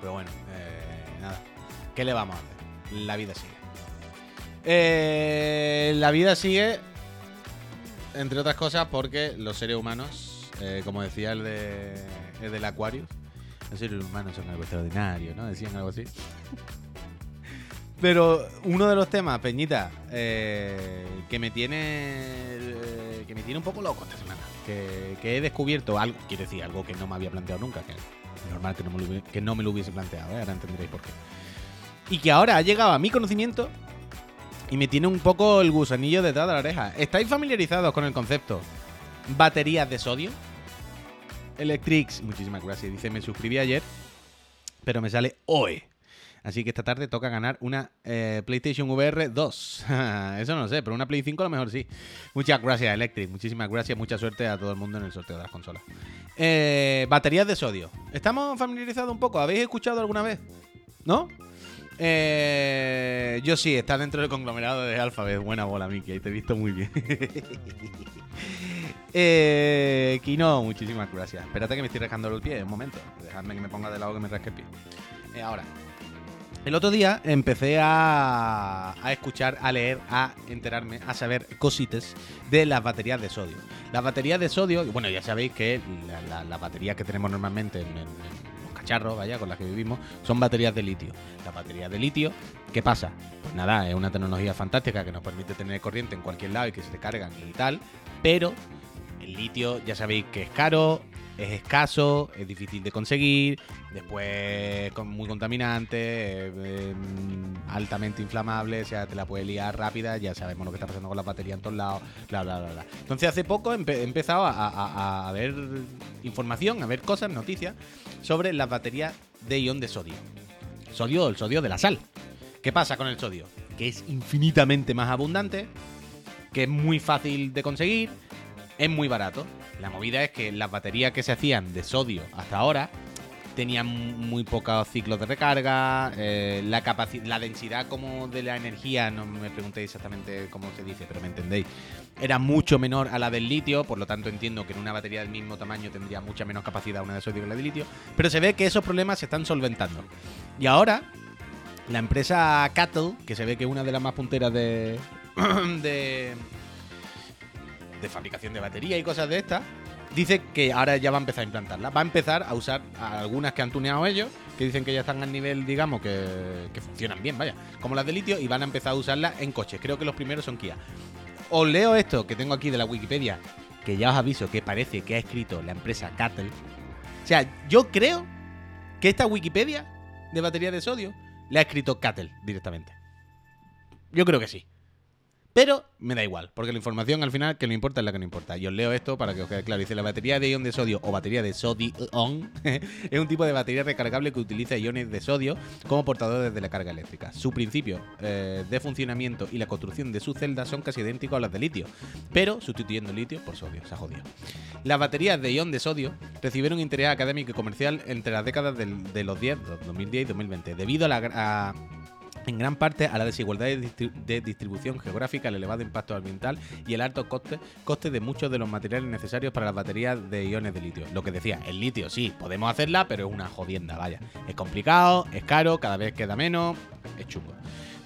Pero bueno, eh, nada. ¿Qué le vamos a hacer? La vida sigue. Eh, la vida sigue, entre otras cosas, porque los seres humanos, eh, como decía el, de, el del Aquarius, Los seres humanos son algo extraordinario, ¿no? Decían algo así. Pero uno de los temas, Peñita, eh, que me tiene eh, que me tiene un poco loco esta semana, que, he descubierto algo, quiero decir, algo que no me había planteado nunca, que normal que no me lo, que no me lo hubiese planteado, ¿eh? ahora entenderéis por qué. Y que ahora ha llegado a mi conocimiento y me tiene un poco el gusanillo detrás de la oreja. ¿Estáis familiarizados con el concepto baterías de sodio? Electrix, muchísimas gracias. Dice, me suscribí ayer, pero me sale hoy. Así que esta tarde toca ganar una eh, PlayStation VR 2. Eso no lo sé, pero una Play 5 a lo mejor sí. Muchas gracias, Electric. Muchísimas gracias. Mucha suerte a todo el mundo en el sorteo de las consolas. Eh, baterías de sodio. ¿Estamos familiarizados un poco? ¿Habéis escuchado alguna vez? ¿No? Eh, yo sí, está dentro del conglomerado de Alphabet. Buena bola, Miki. Ahí te he visto muy bien. eh, Kino, muchísimas gracias. Espérate que me estoy rascando el pie. Un momento. Dejadme que me ponga de lado que me rasque el pie. Eh, ahora. El otro día empecé a, a escuchar, a leer, a enterarme, a saber cositas de las baterías de sodio. Las baterías de sodio, bueno, ya sabéis que la- la- las baterías que tenemos normalmente en, en- en los cacharros, vaya, con las que vivimos, son baterías de litio. Las baterías de litio, ¿qué pasa? Pues nada, es una tecnología fantástica que nos permite tener corriente en cualquier lado y que se te cargan y tal, pero litio ya sabéis que es caro, es escaso, es difícil de conseguir, después muy contaminante, eh, eh, altamente inflamable, o sea, te la puede liar rápida, ya sabemos lo que está pasando con las baterías en todos lados, bla, bla, bla, bla. Entonces hace poco he empezado a, a- a ver información, a ver cosas, noticias sobre las baterías de ion de sodio. Sodio, el sodio de la sal. ¿Qué pasa con el sodio? Que es infinitamente más abundante, que es muy fácil de conseguir, es muy barato. La movida es que las baterías que se hacían de sodio hasta ahora tenían muy pocos ciclos de recarga, eh, la la densidad como de la energía, no me preguntéis exactamente cómo se dice, pero me entendéis, era mucho menor a la del litio, por lo tanto entiendo que en una batería del mismo tamaño tendría mucha menos capacidad una de sodio que la de litio, pero se ve que esos problemas se están solventando. Y ahora, la empresa Cattle, que se ve que es una de las más punteras de, de, de fabricación de batería y cosas de estas, dice que ahora ya va a empezar a implantarla. Va a empezar a usar algunas que han tuneado ellos, que dicen que ya están al nivel, digamos, que, que funcionan bien, vaya, como las de litio, y van a empezar a usarlas en coches. Creo que los primeros son Kia. Os leo esto que tengo aquí de la Wikipedia, que ya os aviso que parece que ha escrito la empresa Cattle. O sea, yo creo que esta Wikipedia de batería de sodio la ha escrito Cattle directamente. Yo creo que sí. Pero me da igual, porque la información al final que no importa es la que no importa. Y os leo esto para que os quede claro. Dice, la batería de ion de sodio o batería de sodio-on es un tipo de batería recargable que utiliza iones de sodio como portadores de la carga eléctrica. Su principio eh, de funcionamiento y la construcción de sus celdas son casi idénticos a las de litio, pero sustituyendo litio por sodio. Se ha jodido. Las baterías de ion de sodio recibieron interés académico y comercial entre las décadas de los 10, 2010 y 2020, debido a la... en gran parte a la desigualdad de, distri- de distribución geográfica, el elevado impacto ambiental y el alto coste, coste de muchos de los materiales necesarios para las baterías de iones de litio. Lo que decía, el litio sí, podemos hacerla, pero es una jodienda, vaya. Es complicado, es caro, cada vez queda menos, es chungo.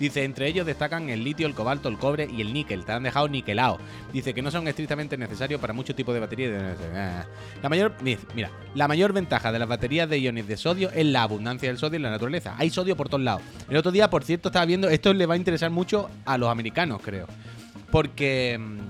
Dice, entre ellos destacan el litio, el cobalto, el cobre y el níquel. Te han dejado niquelado. Dice que no son estrictamente necesarios para muchos tipos de baterías. de- La mayor, mi- mira, la mayor ventaja de las baterías de iones de sodio es la abundancia del sodio en la naturaleza. Hay sodio por todos lados. El otro día, por cierto, estaba viendo, esto le va a interesar mucho a los americanos, creo. Porque, mm,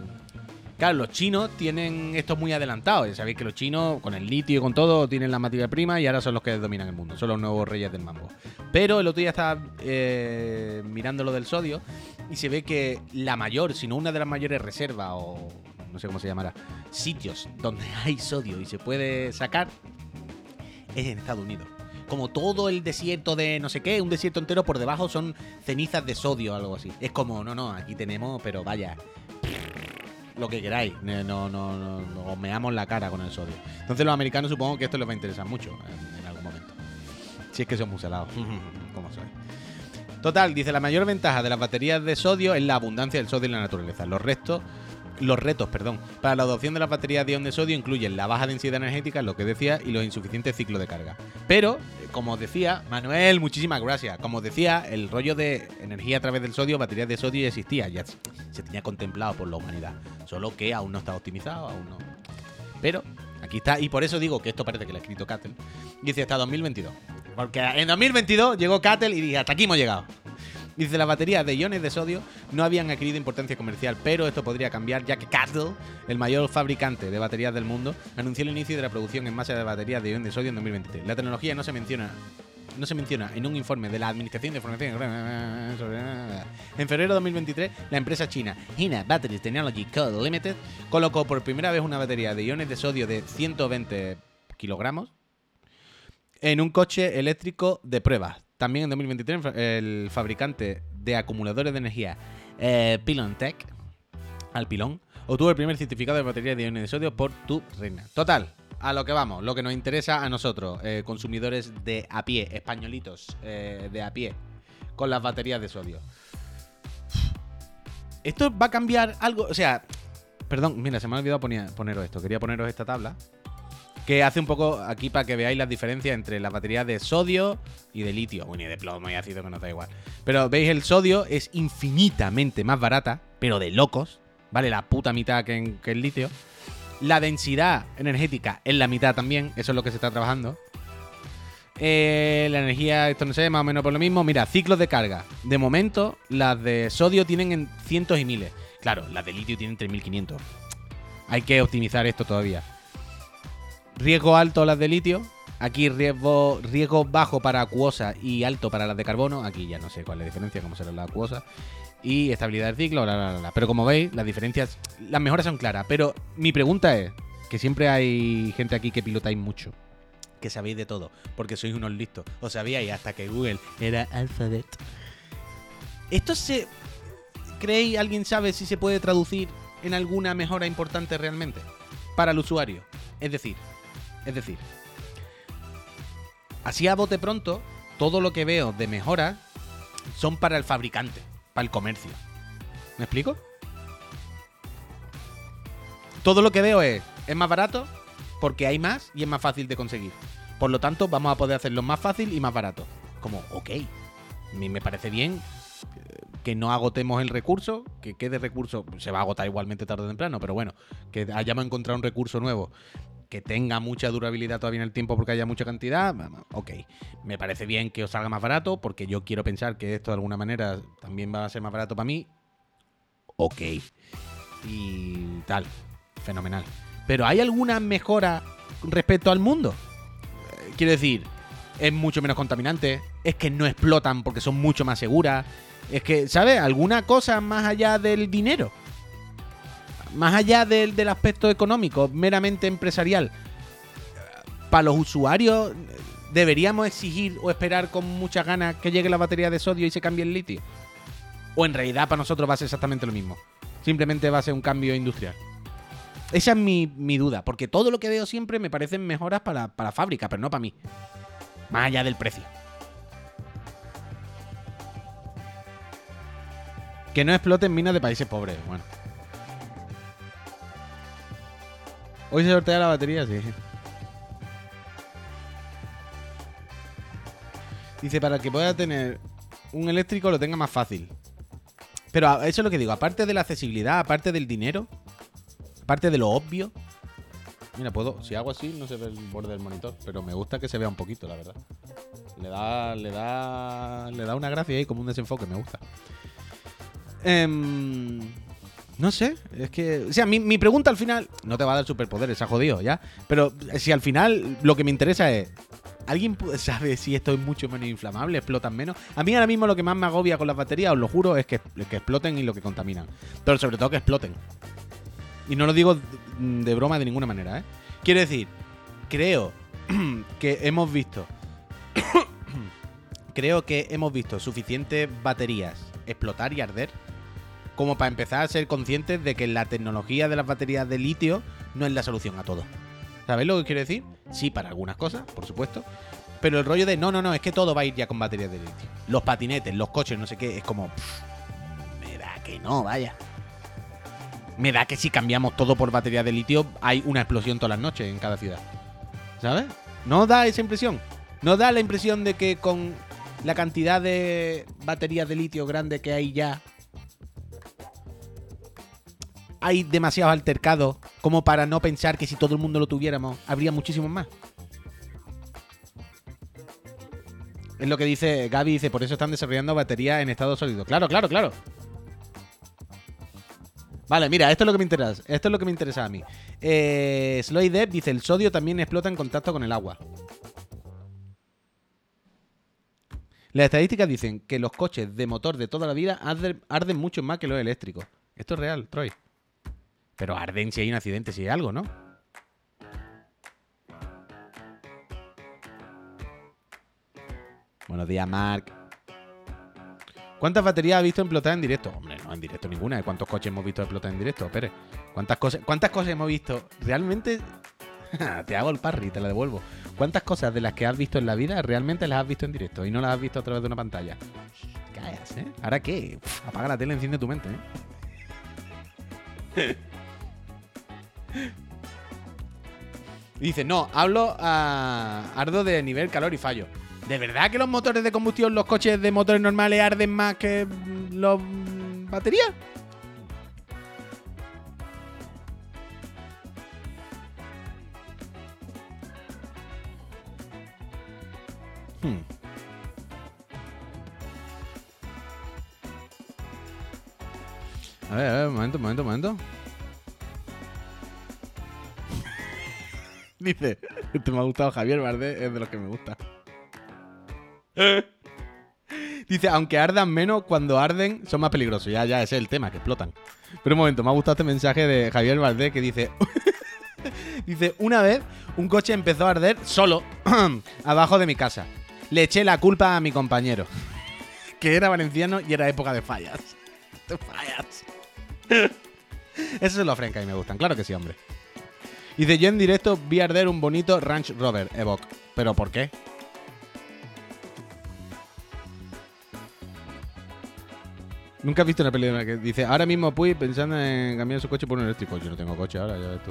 claro, los chinos tienen esto muy adelantado. Ya sabéis que los chinos, con el litio y con todo, tienen la materia prima y ahora son los que dominan el mundo. Son los nuevos reyes del mambo. Pero el otro día estaba eh, mirando lo del sodio y se ve que la mayor, si no una de las mayores reservas o no sé cómo se llamará, sitios donde hay sodio y se puede sacar es en Estados Unidos. Como todo el desierto de no sé qué, un desierto entero por debajo son cenizas de sodio o algo así. Es como, no, no, aquí tenemos, pero vaya, lo que queráis. No, no, no, os meamos la cara con el sodio. Entonces los americanos supongo que esto les va a interesar mucho en, en algún momento. Si es que son muy salados, como soy. Total, dice, la mayor ventaja de las baterías de sodio es la abundancia del sodio en la naturaleza. Los restos, los retos, perdón, para la adopción de las baterías de ion de sodio incluyen la baja densidad energética, lo que decía, y los insuficientes ciclos de carga. Pero, eh, como decía, Manuel, muchísimas gracias. Como decía, el rollo de energía a través del sodio, baterías de sodio ya existía, ya se tenía contemplado por la humanidad. Solo que aún no está optimizado, aún no. Pero aquí Aquí está, y por eso digo que esto parece que lo ha escrito Cattel. Dice hasta 2022. Porque en 2022 llegó Cattel y dije, hasta aquí hemos llegado. Dice, las baterías de iones de sodio no habían adquirido importancia comercial, pero esto podría cambiar ya que Cattle, el mayor fabricante de baterías del mundo, anunció el inicio de la producción en masa de baterías de iones de sodio en 2023. La tecnología no se menciona no se menciona en un informe de la Administración de Información. En febrero de 2023, la empresa china Hina Batteries Technology Co. Limited colocó por primera vez una batería de iones de sodio de 120 kilogramos en un coche eléctrico de pruebas. También en 2023, el fabricante de acumuladores de energía eh, Pilon Tech, Alpilon, obtuvo el primer certificado de batería de iones de sodio por tu reina. Total, a lo que vamos, lo que nos interesa a nosotros, eh, consumidores de a pie, españolitos eh, de a pie, con las baterías de sodio. ¿Esto va a cambiar algo? O sea, perdón, mira, se me ha olvidado poner, poneros esto. Quería poneros esta tabla. Que hace un poco aquí para que veáis las diferencias entre las baterías de sodio y de litio. Bueno, y de plomo y ácido, que no da igual. Pero veis, el sodio es infinitamente más barata, pero de locos. Vale la puta mitad que el litio. La densidad energética es la mitad también, eso es lo que se está trabajando. Eh, la energía, esto no sé, más o menos por lo mismo. Mira, ciclos de carga. De momento, las de sodio tienen en cientos y miles. Claro, las de litio tienen 3500. Hay que optimizar esto todavía. Riesgo alto las de litio. Aquí riesgo, riesgo bajo para acuosa y alto para las de carbono. Aquí ya no sé cuál es la diferencia, cómo será la acuosa y estabilidad del ciclo, bla, bla, bla, Pero como veis, las diferencias, las mejoras son claras. Pero mi pregunta es, que siempre hay gente aquí que pilotáis mucho, que sabéis de todo, porque sois unos listos. O sabíais hasta que Google era Alphabet. ¿Esto se... ¿Creéis, alguien sabe si se puede traducir en alguna mejora importante realmente? Para el usuario. Es decir, es decir, así a bote pronto, todo lo que veo de mejora son para el fabricante para el comercio. ¿Me explico? Todo lo que veo es, es más barato porque hay más y es más fácil de conseguir. Por lo tanto, vamos a poder hacerlo más fácil y más barato. Como, ok, a mí me parece bien que no agotemos el recurso, que quede recurso, se va a agotar igualmente tarde o temprano, pero bueno, que hayamos encontrado un recurso nuevo que tenga mucha durabilidad todavía en el tiempo porque haya mucha cantidad, ok. Me parece bien que os salga más barato porque yo quiero pensar que esto de alguna manera también va a ser más barato para mí. Ok. Y tal. Fenomenal. Pero ¿hay alguna mejora respecto al mundo? Eh, quiero decir, es mucho menos contaminante, es que no explotan porque son mucho más seguras, es que, ¿sabes? ¿Alguna cosa más allá del dinero? más allá del, aspecto económico, meramente empresarial, para los usuarios deberíamos exigir o esperar con muchas ganas que llegue la batería de sodio y se cambie el litio. O en realidad para nosotros va a ser exactamente lo mismo. Simplemente va a ser un cambio industrial. Esa es mi, duda, porque todo lo que veo siempre me parecen mejoras para, para fábrica, pero no para mí. Más allá del precio. Que no exploten minas de países pobres. Bueno. Hoy se sortea la batería, sí. Dice, para que pueda tener un eléctrico lo tenga más fácil. Pero eso es lo que digo, aparte de la accesibilidad, aparte del dinero, aparte de lo obvio. Mira, puedo, si hago así no se ve el borde del monitor, pero me gusta que se vea un poquito, la verdad. Le da, le da, le da una gracia ahí como un desenfoque, me gusta. Eh, no sé, es que. O sea, mi, pregunta al final. No te va a dar superpoderes, ha jodido ya. Pero si al final lo que me interesa es. ¿Alguien sabe si esto es mucho menos inflamable? ¿Explotan menos? A mí ahora mismo lo que más me agobia con las baterías, os lo juro, es que, que exploten y lo que contaminan. Pero sobre todo que exploten. Y no lo digo de broma de ninguna manera, ¿eh? Quiero decir, creo que hemos visto. creo que hemos visto suficientes baterías explotar y arder como para empezar a ser conscientes de que la tecnología de las baterías de litio no es la solución a todo. ¿Sabéis lo que quiero decir? Sí, para algunas cosas, por supuesto. Pero el rollo de no, no, no, es que todo va a ir ya con baterías de litio. Los patinetes, los coches, no sé qué, es como. me da que no, vaya. Me da que si cambiamos todo por baterías de litio, hay una explosión todas las noches en cada ciudad. ¿Sabes? ¿No da esa impresión? ¿No da la impresión de que con la cantidad de baterías de litio grande que hay ya hay demasiados altercados como para no pensar que si todo el mundo lo tuviéramos, habría muchísimos más. Es lo que dice Gaby, dice, por eso están desarrollando baterías en estado sólido. Claro, claro, claro. Vale, mira, esto es lo que me interesa. Esto es lo que me interesa a mí. Eh, Sloy Dev dice, el sodio también explota en contacto con el agua. Las estadísticas dicen que los coches de motor de toda la vida arden, mucho más que los eléctricos. Esto es real, Troy. Pero arden si hay un accidente, si hay algo, ¿no? Buenos días, Mark. ¿Cuántas baterías has visto explotar en directo? Hombre, no en directo ninguna. ¿Cuántos coches hemos visto explotar en directo? Pérez. ¿Cuántas cosas, ¿Cuántas cosas hemos visto? Realmente. te hago el parry te la devuelvo. ¿Cuántas cosas de las que has visto en la vida realmente las has visto en directo y no las has visto a través de una pantalla? Callas, ¿eh? ¿Ahora qué? apaga la tele, enciende tu mente, ¿eh? dice, no, hablo a ardo de nivel calor y fallo. ¿De verdad que los motores de combustión, los coches de motores normales arden más que los baterías? Dice, este me ha gustado Javier Bardé, es de los que me gusta. Dice, aunque ardan menos, cuando arden son más peligrosos. Ya, ya, ese es el tema, que explotan. Pero un momento, me ha gustado este mensaje de Javier Valdés que dice... dice, una vez un coche empezó a arder solo abajo de mi casa. Le eché la culpa a mi compañero, que era valenciano y era época de fallas. De fallas. Eso es lo frenca y me gustan, claro que sí, hombre. Dice, yo en directo vi arder un bonito Ranch Rover Evoque. ¿Pero por qué? Nunca he visto una película que dice, ahora mismo Puy pensando en cambiar su coche por un eléctrico. Yo no tengo coche ahora, ya ves tú.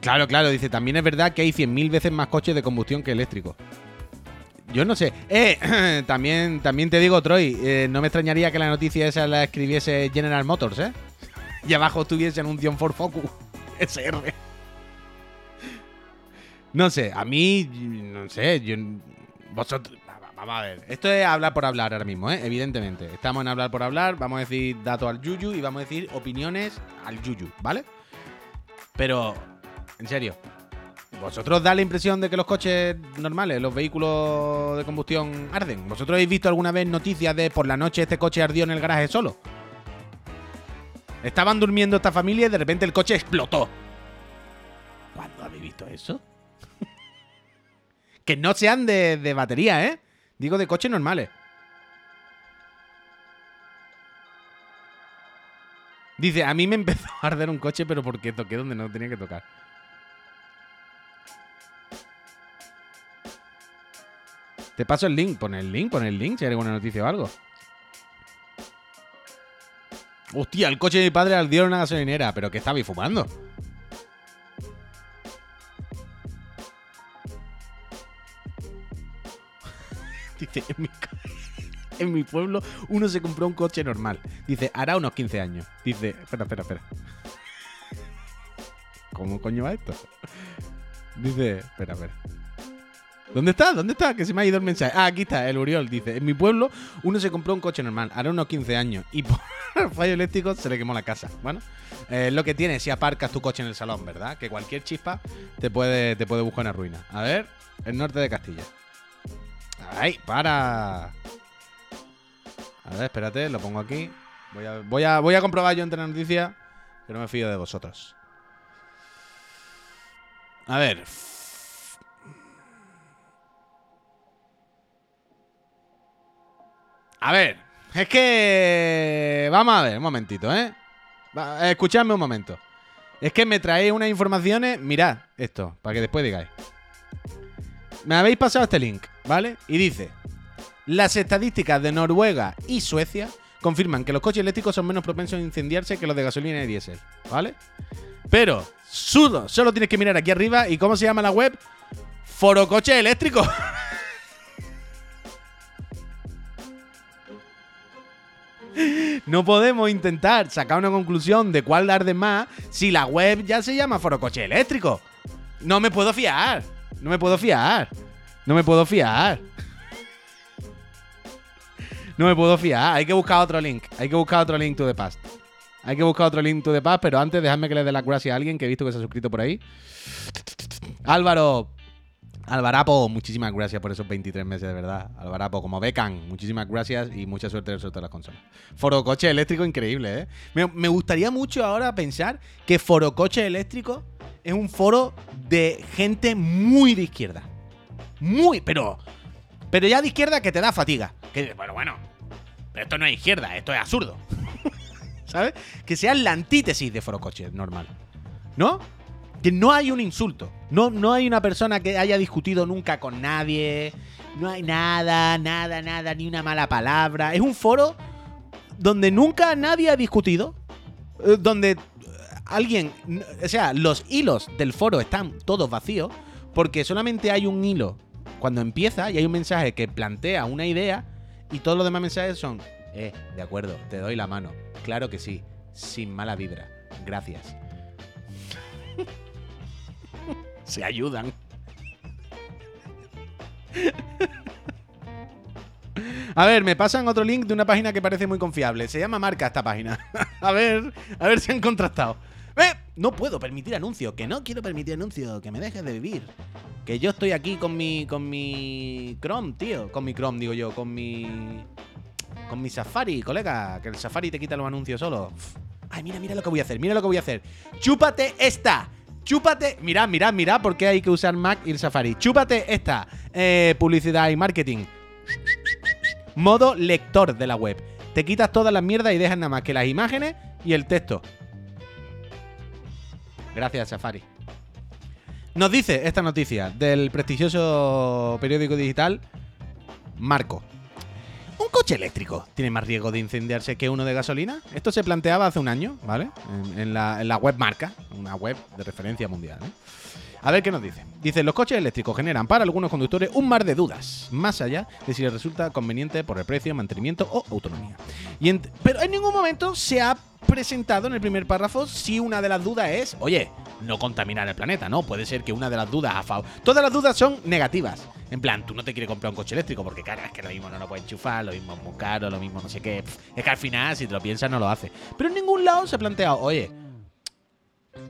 Claro, claro, dice, también es verdad que hay 100.000 veces más coches de combustión que eléctricos. Yo no sé. Eh, también, también te digo, Troy, eh, no me extrañaría que la noticia esa la escribiese General Motors, ¿eh? Y abajo tuviese anuncio Ford Focus SR. No sé, a mí, no sé, yo, vosotros, Vamos a ver. Esto es hablar por hablar ahora mismo, ¿eh? Evidentemente. Estamos en hablar por hablar. Vamos a decir datos al Yuyu y vamos a decir opiniones al Yuyu, ¿vale? Pero, en serio. ¿Vosotros da la impresión de que los coches normales, los vehículos de combustión, arden? ¿Vosotros habéis visto alguna vez noticias de por la noche este coche ardió en el garaje solo? Estaban durmiendo esta familia y de repente el coche explotó. ¿Cuándo habéis visto eso? que no sean de, de batería, ¿eh? Digo de coches normales. Dice, a mí me empezó a arder un coche, pero porque toqué donde no tenía que tocar. Te paso el link. Pon el link, pon el link si hay alguna noticia o algo. Hostia, el coche de mi padre ardió en una gasolinera, pero que estaba fumando. Dice, en mi, pueblo uno se compró un coche normal. Dice, hará unos 15 años. Dice, espera, espera, espera. ¿Cómo coño va esto? Dice, espera, espera. ¿Dónde está? ¿Dónde está? Que se me ha ido el mensaje. Ah, aquí está, el Uriol. Dice, en mi pueblo uno se compró un coche normal, hará unos 15 años. Y por fallo eléctrico se le quemó la casa. Bueno, eh, lo que tiene si aparcas tu coche en el salón, ¿verdad? Que cualquier chispa te puede, te puede buscar una ruina. A ver, el norte de Castilla. ¡Ay! ¡Para! A ver, espérate, lo pongo aquí. Voy a, voy a, voy a comprobar yo entre la noticia, que no me fío de vosotros. A ver. A ver, es que... Vamos a ver, un momentito, ¿eh? Escuchadme un momento. Es que me traéis unas informaciones... Mirad esto, para que después digáis. Me habéis pasado este link. ¿vale? Y dice, las estadísticas de Noruega y Suecia confirman que los coches eléctricos son menos propensos a incendiarse que los de gasolina y diésel, ¿vale? Pero, sudo, solo tienes que mirar aquí arriba y ¿cómo se llama la web? Foro Coche Eléctrico. No podemos intentar sacar una conclusión de cuál arde más si la web ya se llama Foro Coche Eléctrico. No me puedo fiar. No me puedo fiar. No me puedo fiar. No me puedo fiar. Hay que buscar otro link. Hay que buscar otro link to the past. Hay que buscar otro link to the past, pero antes dejadme que le dé las gracias a alguien que he visto que se ha suscrito por ahí. Álvaro. Alvarapo, muchísimas gracias por esos 23 meses, de verdad. Alvarapo, como becan, muchísimas gracias y mucha suerte del sorteo de las consolas. Foro Coche Eléctrico, increíble, ¿eh? Me, gustaría mucho ahora pensar que Foro Coche Eléctrico es un foro de gente muy de izquierda. Muy, pero. Pero ya de izquierda que te da fatiga. Que, bueno, bueno. Pero esto no es izquierda, esto es absurdo. ¿Sabes? Que sea la antítesis de Foro Coche normal. ¿No? Que no hay un insulto. No, no hay una persona que haya discutido nunca con nadie. No hay nada, nada, nada, ni una mala palabra. Es un foro donde nunca nadie ha discutido. eh, Donde eh, alguien. O sea, los hilos del foro están todos vacíos. Porque solamente hay un hilo cuando empieza y hay un mensaje que plantea una idea. Y todos los demás mensajes son. Eh, de acuerdo, te doy la mano. Claro que sí. Sin mala vibra. Gracias. Se ayudan. A ver, me pasan otro link de una página que parece muy confiable. Se llama Marca esta página. a ver, a ver si han contrastado. ¡Eh! No puedo permitir anuncio, que no quiero permitir anuncio, que me dejes de vivir. Que yo estoy aquí con mi. con mi. Chrome, tío. Con mi Chrome, digo yo, con mi. Con mi Safari, colega. Que el Safari te quita los anuncios solo. Ay, mira, mira lo que voy a hacer, mira lo que voy a hacer. ¡Chúpate esta! Chúpate. Mirad, mirad, mirad, porque hay que usar Mac y el Safari. Chúpate esta. eh, publicidad y marketing. Modo lector de la web. Te quitas todas las mierdas y dejas nada más que las imágenes y el texto. Gracias, Safari. Nos dice esta noticia del prestigioso periódico digital Marco. ¿Un coche eléctrico tiene más riesgo de incendiarse que uno de gasolina? Esto se planteaba hace un año, ¿vale? En, la, web Marca, una web de referencia mundial. ¿eh? A ver qué nos dice. Dice, los coches eléctricos generan para algunos conductores un mar de dudas, más allá de si les resulta conveniente por el precio, mantenimiento o autonomía. Y Pero en ningún momento se ha presentado en el primer párrafo si una de las dudas es, oye, no contaminar el planeta, ¿no? Puede ser que una de las dudas a favor... Todas las dudas son negativas. En plan, tú no te quieres comprar un coche eléctrico porque, cara, es que lo mismo no lo puedes enchufar, lo mismo es muy caro, lo mismo no sé qué. Es que al final, si te lo piensas, no lo hace. Pero en ningún lado se ha planteado, oye,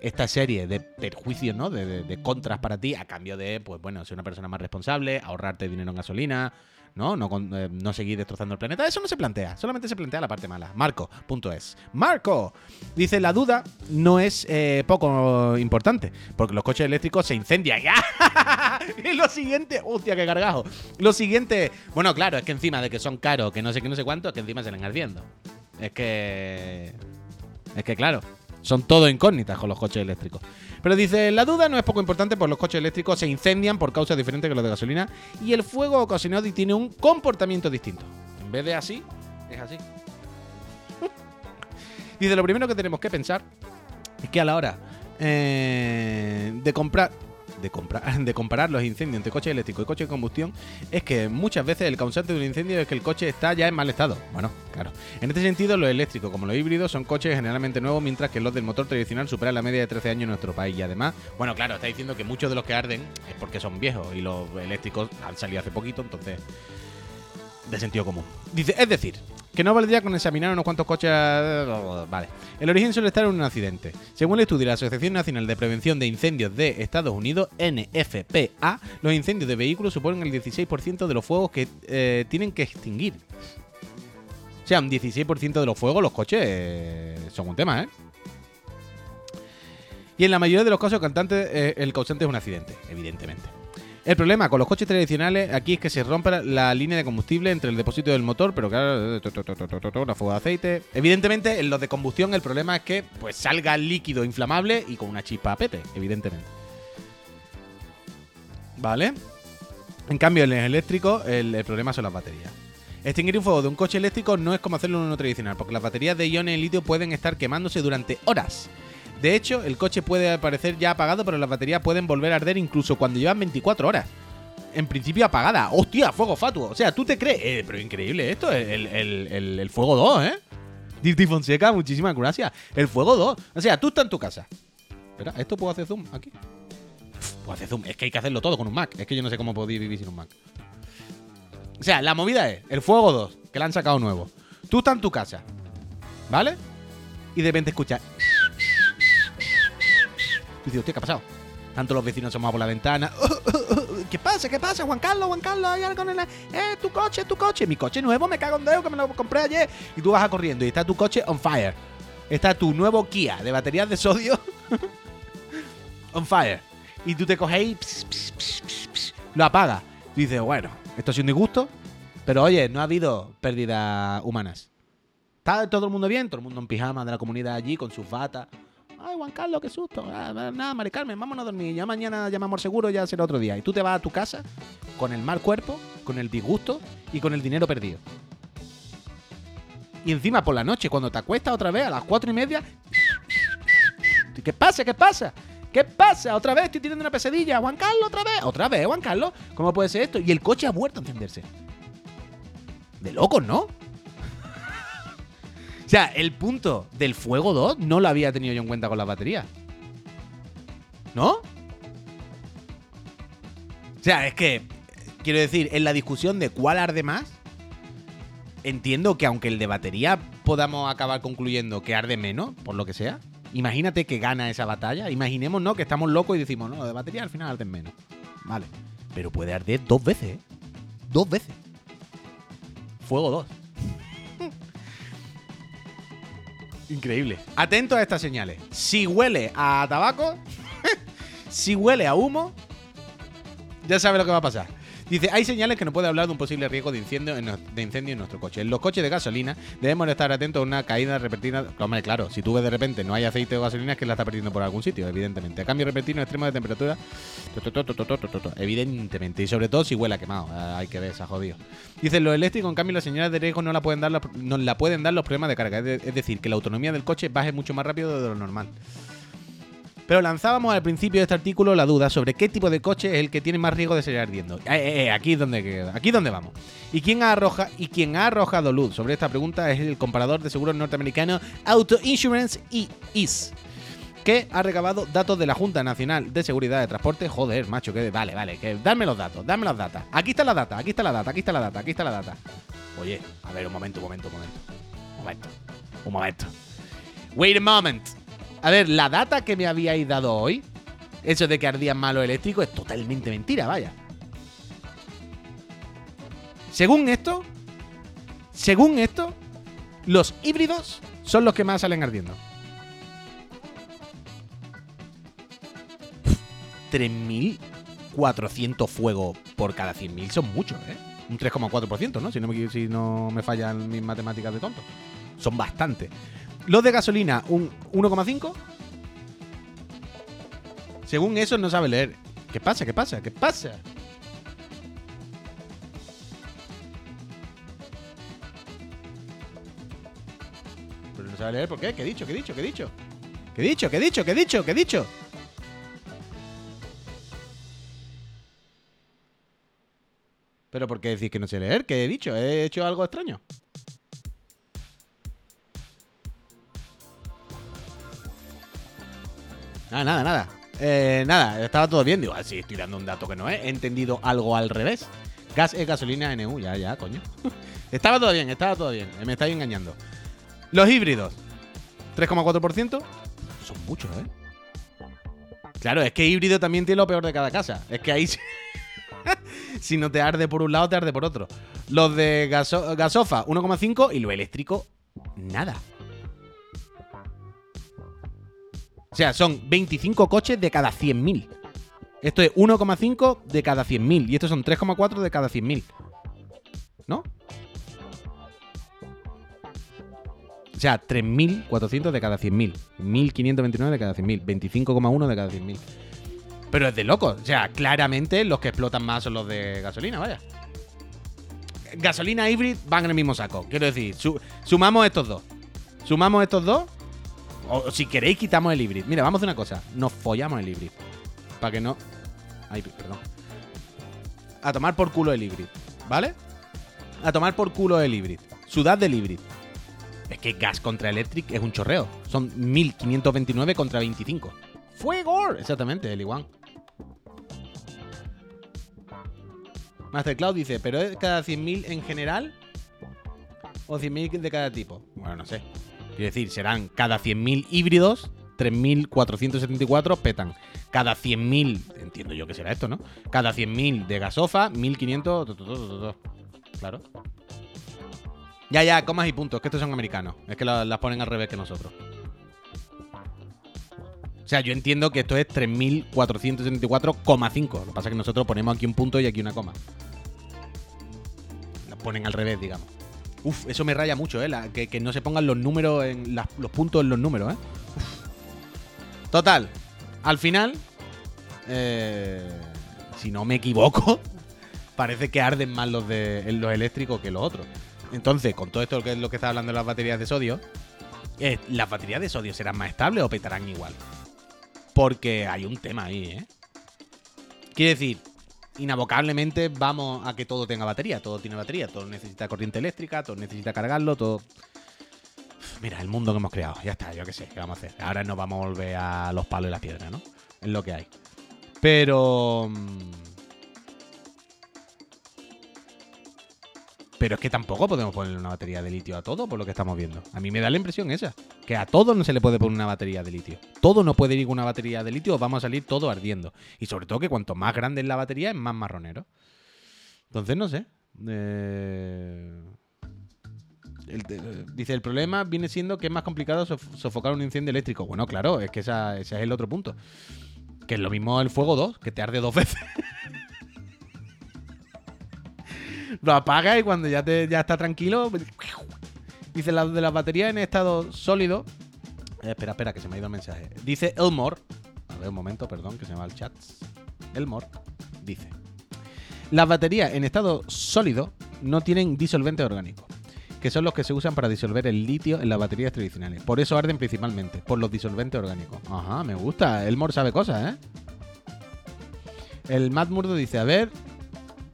esta serie de perjuicios, ¿no? De contras para ti a cambio de, pues bueno, ser una persona más responsable, ahorrarte dinero en gasolina, ¿no? No, eh, no seguir destrozando el planeta. Eso no se plantea, solamente se plantea la parte mala. Marco.es. Marco dice: La duda no es eh, poco importante, porque los coches eléctricos se incendian. y lo siguiente, hostia, qué cargajo. Lo siguiente, bueno, claro, es que encima de que son caros, que no sé qué, no sé cuánto, es que encima salen ardiendo. Es que. Es que claro, son todo incógnitas con los coches eléctricos. Pero dice, la duda no es poco importante, pues los coches eléctricos se incendian por causas diferentes que los de gasolina y el fuego ocasionado tiene un comportamiento distinto. En vez de así, es así. dice, lo primero que tenemos que pensar es que a la hora eh, de comprar de, comprar, de comparar los incendios entre coches eléctricos y coches de combustión es que muchas veces el causante de un incendio es que el coche está ya en mal estado. Bueno, claro. En este sentido, los eléctricos como los híbridos son coches generalmente nuevos, mientras que los del motor tradicional superan la media de 13 años en nuestro país. Y además, bueno, claro, está diciendo que muchos de los que arden es porque son viejos y los eléctricos han salido hace poquito, entonces de sentido común. Es decir, que no valdría con examinar unos cuantos coches. Vale. El origen suele estar en un accidente. Según el estudio de la Asociación Nacional de Prevención de Incendios de Estados Unidos, NFPA, los incendios de vehículos suponen el 16% de los fuegos que eh, tienen que extinguir. O sea, un 16% de los fuegos, los coches eh, son un tema, ¿eh? Y en la mayoría de los casos, eh, el causante es un accidente, evidentemente. El problema con los coches tradicionales aquí es que se rompe la- línea de combustible entre el depósito del motor, pero claro, una fuga de aceite. Evidentemente, en los de combustión el problema es que pues salga líquido inflamable y con una chispa a pete, evidentemente. ¿Vale? En cambio, en el eléctrico, el, el problema son las baterías. Extinguir un fuego de un coche eléctrico no es como hacerlo en uno tradicional, porque las baterías de iones de litio pueden estar quemándose durante horas. De hecho, el coche puede aparecer ya apagado, pero las baterías pueden volver a arder incluso cuando llevan 24 horas. En principio apagada. ¡Hostia! Fuego fatuo. O sea, ¿tú te crees? Eh, pero increíble esto, el, el- el- fuego 2, ¿eh? Dirty Fonseca, muchísimas gracias. El Fuego 2. O sea, tú estás en tu casa. Espera, ¿esto puedo hacer zoom aquí? Puedo hacer zoom. Es que hay que hacerlo todo con un Mac. Es que yo no sé cómo podéis vivir sin un Mac. O sea, la movida es el Fuego 2, que le han sacado nuevo. Tú estás en tu casa, ¿vale? Y de repente escuchas. Y hostia, ¿qué ha pasado? Tanto los vecinos asomados por la ventana. ¿Qué pasa? ¿Qué pasa? Juan Carlos, Juan Carlos, hay algo en la... Eh, tu coche, tu coche. Mi coche nuevo, me cago en dedo que me lo compré ayer. Y tú vas a corriendo y está tu coche on fire. Está tu nuevo Kia de baterías de sodio on fire. Y tú te coges y pss, pss, pss, lo apagas. Y dices, bueno, esto ha un disgusto. Pero oye, no ha habido pérdidas humanas. Está todo el mundo bien, todo el mundo en pijama de la comunidad allí con sus batas. Ay, Juan Carlos, qué susto. Ah, nada, Mari Carmen, vámonos a dormir. Ya mañana llamamos seguro, ya será otro día. Y tú te vas a tu casa con el mal cuerpo, con el disgusto y con el dinero perdido. Y encima por la noche, cuando te acuestas otra vez a las cuatro y media. ¿Qué pasa? ¿Qué pasa? ¿Qué pasa? Otra vez estoy teniendo una pesadilla. Juan Carlos, otra vez. Otra vez, Juan Carlos. ¿Cómo puede ser esto? Y el coche ha vuelto a encenderse. De locos, ¿no? O sea, el punto del fuego 2 no lo había tenido yo en cuenta con las baterías. ¿No? O sea, es que, quiero decir, en la discusión de cuál arde más, entiendo que aunque el de batería podamos acabar concluyendo que arde menos, por lo que sea, imagínate que gana esa batalla. Imaginemos, ¿no? Que estamos locos y decimos, no, de batería al final arden menos. Vale. Pero puede arder dos veces, ¿eh? Dos veces. Fuego 2. Increíble. Atento a estas señales. Si huele a tabaco, si huele a humo, ya sabe lo que va a pasar. Dice, hay señales que nos puede hablar de un posible riesgo de incendio en, de incendio en nuestro coche. En los coches de gasolina debemos estar atentos a una caída repentina. Hombre, claro, si tú ves de repente no hay aceite o gasolina es que la está perdiendo por algún sitio, evidentemente. A cambio repentino extremo de temperatura, evidentemente. Y sobre todo si huele a quemado, ah, hay que ver, se jodido. Dice, los eléctricos, en cambio, las señales de riesgo no la pueden dar, nos la pueden dar los problemas de carga. Es decir, que la autonomía del coche baje mucho más rápido de lo normal. Pero lanzábamos al principio de este artículo la duda sobre qué tipo de coche es el que tiene más riesgo de seguir ardiendo. Eh, eh, eh, aquí es donde aquí es donde vamos. Y quien arroja y quien ha arrojado luz sobre esta pregunta es el comparador de seguros norteamericano Auto Insurance EIS que ha recabado datos de la Junta Nacional de Seguridad de Transporte. Joder, macho, que vale, vale, que dame los datos, dame los datos. Aquí está la data, aquí está la data, aquí está la data, aquí está la data. Oye, a ver, un momento, un momento, un momento. Un momento. Un momento. Wait a moment. A ver, la data que me habíais dado hoy, eso de que ardían malos eléctricos, es totalmente mentira, vaya. Según esto, según esto, los híbridos son los que más salen ardiendo. Uf, 3.400 fuegos por cada 100.000 son muchos, ¿eh? Un 3,4%, ¿no? Si no, me, si no me fallan mis matemáticas de tonto. Son bastantes. Los de gasolina, un 1,5. Según eso, no sabe leer. ¿Qué pasa? ¿Qué pasa? ¿Qué pasa? Pero no sabe leer por qué. ¿Qué he dicho? ¿Qué he dicho? ¿Qué he dicho? ¿Qué he dicho? ¿Qué he dicho? ¿Qué he dicho? ¿Qué he dicho? ¿Pero por qué decís que no sé leer? ¿Qué he dicho? ¿He hecho algo extraño? Nada, nada, nada. Eh, nada, estaba todo bien. Digo, ah, estoy dando un dato que no es. He entendido algo al revés. Gas es gasolina NU, ya, ya, coño. estaba todo bien, estaba todo bien. Me estáis engañando. Los híbridos, 3,4%. Son muchos, ¿eh? Claro, es que híbrido también tiene lo peor de cada casa. Es que ahí. si no te arde por un lado, te arde por otro. Los de gaso- gasofa, 1,5. Y lo eléctrico, nada. O sea, son 25 coches de cada 100.000. Esto es 1,5 de cada 100.000. Y estos son 3,4 de cada 100.000. ¿No? O sea, 3.400 de cada 100.000. 1.529 de cada 100.000. 25,1 de cada 100.000. Pero es de locos. O sea, claramente los que explotan más son los de gasolina, vaya. Gasolina híbrida van en el mismo saco. Quiero decir, su- sumamos estos dos. Sumamos estos dos. O si queréis, quitamos el híbrido. Mira, vamos a hacer una cosa. Nos follamos el híbrido. Para que no. Ay, perdón. A tomar por culo el híbrido. ¿Vale? A tomar por culo el híbrido. Sudad del híbrido. Es que gas contra electric es un chorreo. Son 1529 contra 25. ¡Fuego! Exactamente, el igual. Mastercloud dice, ¿pero es cada 100.000 en general? ¿O 100.000 de cada tipo? Bueno, no sé. Quiero decir, serán cada 100.000 híbridos, 3.474 petan. Cada 100.000, entiendo yo que será esto, ¿no? Cada 100.000 de gasofa, 1.500... Claro. Ya, ya, comas y puntos, que estos son americanos. Es que la- las ponen al revés que nosotros. O sea, yo entiendo que esto es 3.474,5. Lo que pasa es que nosotros ponemos aquí un punto y aquí una coma. Las ponen al revés, digamos. Uf, eso me raya mucho, ¿eh? Que, no se pongan los números, en los puntos en los números, ¿eh? Total, al final, eh, si no me equivoco, parece que arden más los, de, eléctricos que los otros. Entonces, con todo esto que es lo que está hablando de las baterías de sodio, eh, ¿las baterías de sodio serán más estables o petarán igual? Porque hay un tema ahí, ¿eh? Quiere decir, inabocablemente vamos a que todo tenga batería. Todo tiene batería, todo necesita corriente eléctrica, todo necesita cargarlo, todo. Mira, el mundo que hemos creado. Ya está, yo qué sé, ¿qué vamos a hacer? Ahora nos vamos a volver a los palos y la piedra, ¿no? Es lo que hay. Pero. Pero es que tampoco podemos ponerle una batería de litio a todo, por lo que estamos viendo. A mí me da la impresión esa. Que a todo no se le puede poner una batería de litio. Todo no puede ir con una batería de litio, vamos a salir todo ardiendo. Y sobre todo que cuanto más grande es la batería, es más marronero. Entonces, no sé. Eh, el- dice, el problema viene siendo que es más complicado sof- sofocar un incendio eléctrico. Bueno, claro, es que ese es el otro punto. Que es lo mismo el fuego 2, que te arde dos veces. Lo apagas y cuando ya, te, ya está tranquilo. Dice la de las baterías en estado sólido. Eh, espera, espera, que se me ha ido el mensaje. Dice Elmore. A ver, un momento, perdón, que se me va el chat. Elmore dice: Las baterías en estado sólido no tienen disolvente orgánico, que son los que se usan para disolver el litio en las baterías tradicionales. Por eso arden principalmente, por los disolventes orgánicos. Ajá, me gusta. Elmore sabe cosas, ¿eh? El Matt Murdo dice: A ver,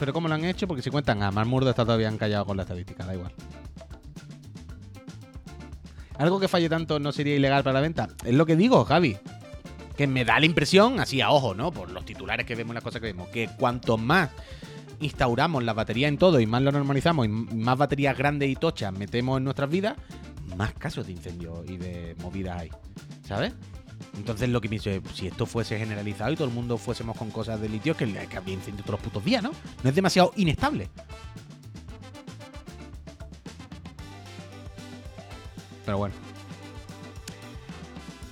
pero ¿cómo lo han hecho? Porque si cuentan a Matt Murdo está todavía encallado con la estadística, da igual. Algo que falle tanto no sería ilegal para la venta. Es lo que digo, Javi. Que me da la impresión, así a ojo, ¿no? Por los titulares que vemos, las cosas que vemos, que cuanto más instauramos la batería en todo y más lo normalizamos y más baterías grandes y tochas metemos en nuestras vidas, más casos de incendio y de movidas hay. ¿Sabes? Entonces lo que pienso es, si esto fuese generalizado y todo el mundo fuésemos con cosas de litio, que, que habría incendio todos los putos días, ¿no? No es demasiado inestable. Pero bueno.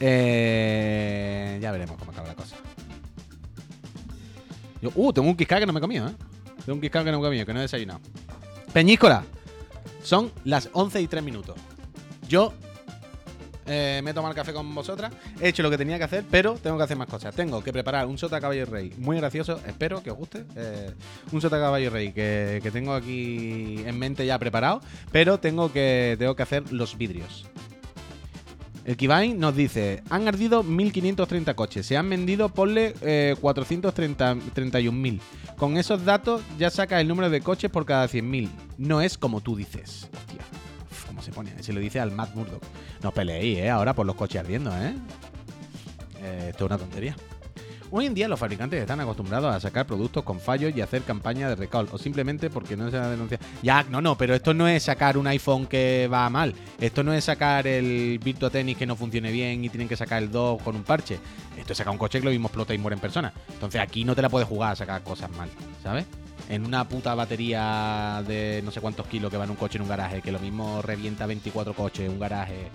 Eh, ya veremos cómo acaba la cosa. Yo, uh, tengo un Kiscar que no me he comido, ¿eh? Tengo un Kiscar que no me he comido, que no he desayunado. Peñíscola. Son las 11 y 3 minutos. Yo eh, me he tomado el café con vosotras. He hecho lo que tenía que hacer, pero tengo que hacer más cosas. Tengo que preparar un sota caballo rey muy gracioso. Espero que os guste. Eh, un sota caballo rey que, tengo aquí en mente ya preparado. Pero tengo que, tengo que hacer los vidrios. El Kibain nos dice: Han ardido 1530 coches, se han vendido, ponle eh, 431.000. Con esos datos ya saca el número de coches por cada 100.000. No es como tú dices. Hostia, uf, ¿cómo se pone? Se lo dice al Matt Murdock. No peleéis, ¿eh? Ahora por los coches ardiendo, ¿eh? Eh, esto es una tontería. Hoy en día los fabricantes están acostumbrados a sacar productos con fallos y hacer campañas de recall, o simplemente porque no se ha denunciado. Ya, no, no, pero esto no es sacar un iPhone que va mal. Esto no es sacar el Virtua Tennis que no funcione bien y tienen que sacar el 2 con un parche. Esto es sacar un coche que lo mismo explota y muere en persona. Entonces aquí no te la puedes jugar a sacar cosas mal, ¿sabes? En una puta batería de no sé cuántos kilos que va en un coche en un garaje, que lo mismo revienta 24 coches un garaje,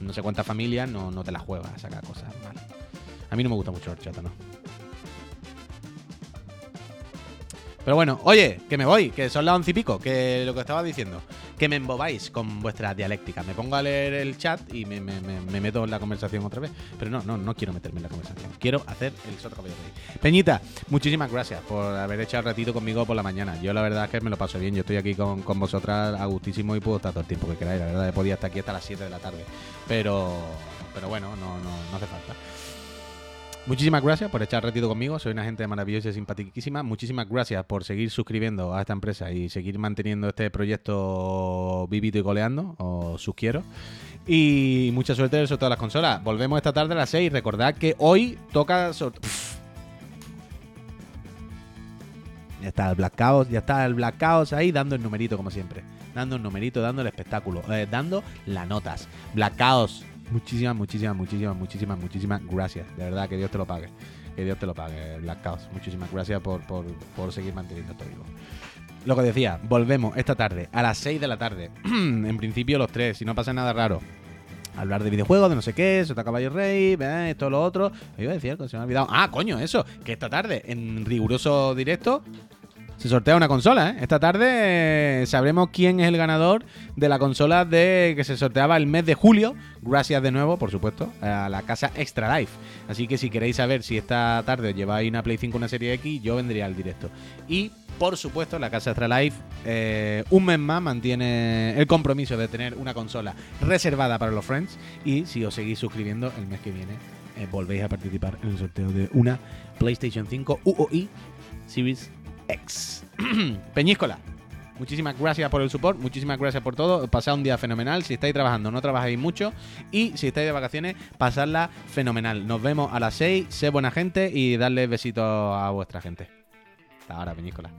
no sé cuántas familias, no, no te la juegas a sacar cosas mal. A mí no me gusta mucho el horchata, ¿no? Pero bueno, oye, que me voy, que son las once y pico, que lo que estaba diciendo, que me embobáis con vuestra dialéctica. Me pongo a leer el chat y me, me- me- me meto en la conversación otra vez. Pero no, no, no quiero meterme en la conversación. Quiero hacer el Soto Caballo Rey. Peñita, muchísimas gracias por haber echado el ratito conmigo por la mañana. Yo la verdad es que me lo paso bien. Yo estoy aquí con, con vosotras a gustísimo y puedo estar todo el tiempo que queráis. La verdad, podía estar aquí hasta las 7 de la tarde. Pero, pero bueno, no, no, no hace falta. Muchísimas gracias por echar ratito conmigo. Soy una gente maravillosa y simpaticísima. Muchísimas gracias por seguir suscribiendo a esta empresa y seguir manteniendo este proyecto vivito y coleando. Os lo sugiero. Y mucha suerte sobre todas las consolas. Volvemos esta tarde a las 6. Recordad que hoy toca. Ya está el Black Chaos, ya está el Black Chaos ahí dando el numerito como siempre. Dando el numerito, dando el espectáculo, eh, dando las notas. Black Chaos, muchísimas, muchísimas, muchísimas, muchísimas, muchísimas gracias. De verdad, que Dios te lo pague. Que Dios te lo pague, Black Chaos. Muchísimas gracias por, por, por seguir manteniendo esto vivo. Lo que decía, volvemos esta tarde, a las 6 de la tarde. en principio los tres, si no pasa nada raro. Hablar de videojuegos, de no sé qué, Sota Caballo Rey, eh, esto, lo otro. Me iba a decir algo, se me ha olvidado. Ah, coño, eso, que esta tarde, en riguroso directo, se sortea una consola, ¿eh? Esta tarde eh, sabremos quién es el ganador de la consola de que se sorteaba el mes de julio. Gracias de nuevo, por supuesto, a la casa Extra Life. Así que si queréis saber si esta tarde os lleváis una Play 5 una serie X, yo vendría al directo. Y por supuesto, la casa Extra Life eh, un mes más mantiene el compromiso de tener una consola reservada para los Friends. Y si os seguís suscribiendo, el mes que viene eh, volvéis a participar en el sorteo de una PlayStation 5 UOI Series X. Peñíscola. Muchísimas gracias por el support, muchísimas gracias por todo. Pasad un día fenomenal. Si estáis trabajando, no trabajáis mucho. Y si estáis de vacaciones, pasadla fenomenal. Nos vemos a las 6. Sé buena gente y darle besitos a vuestra gente. Hasta ahora, Peñíscola.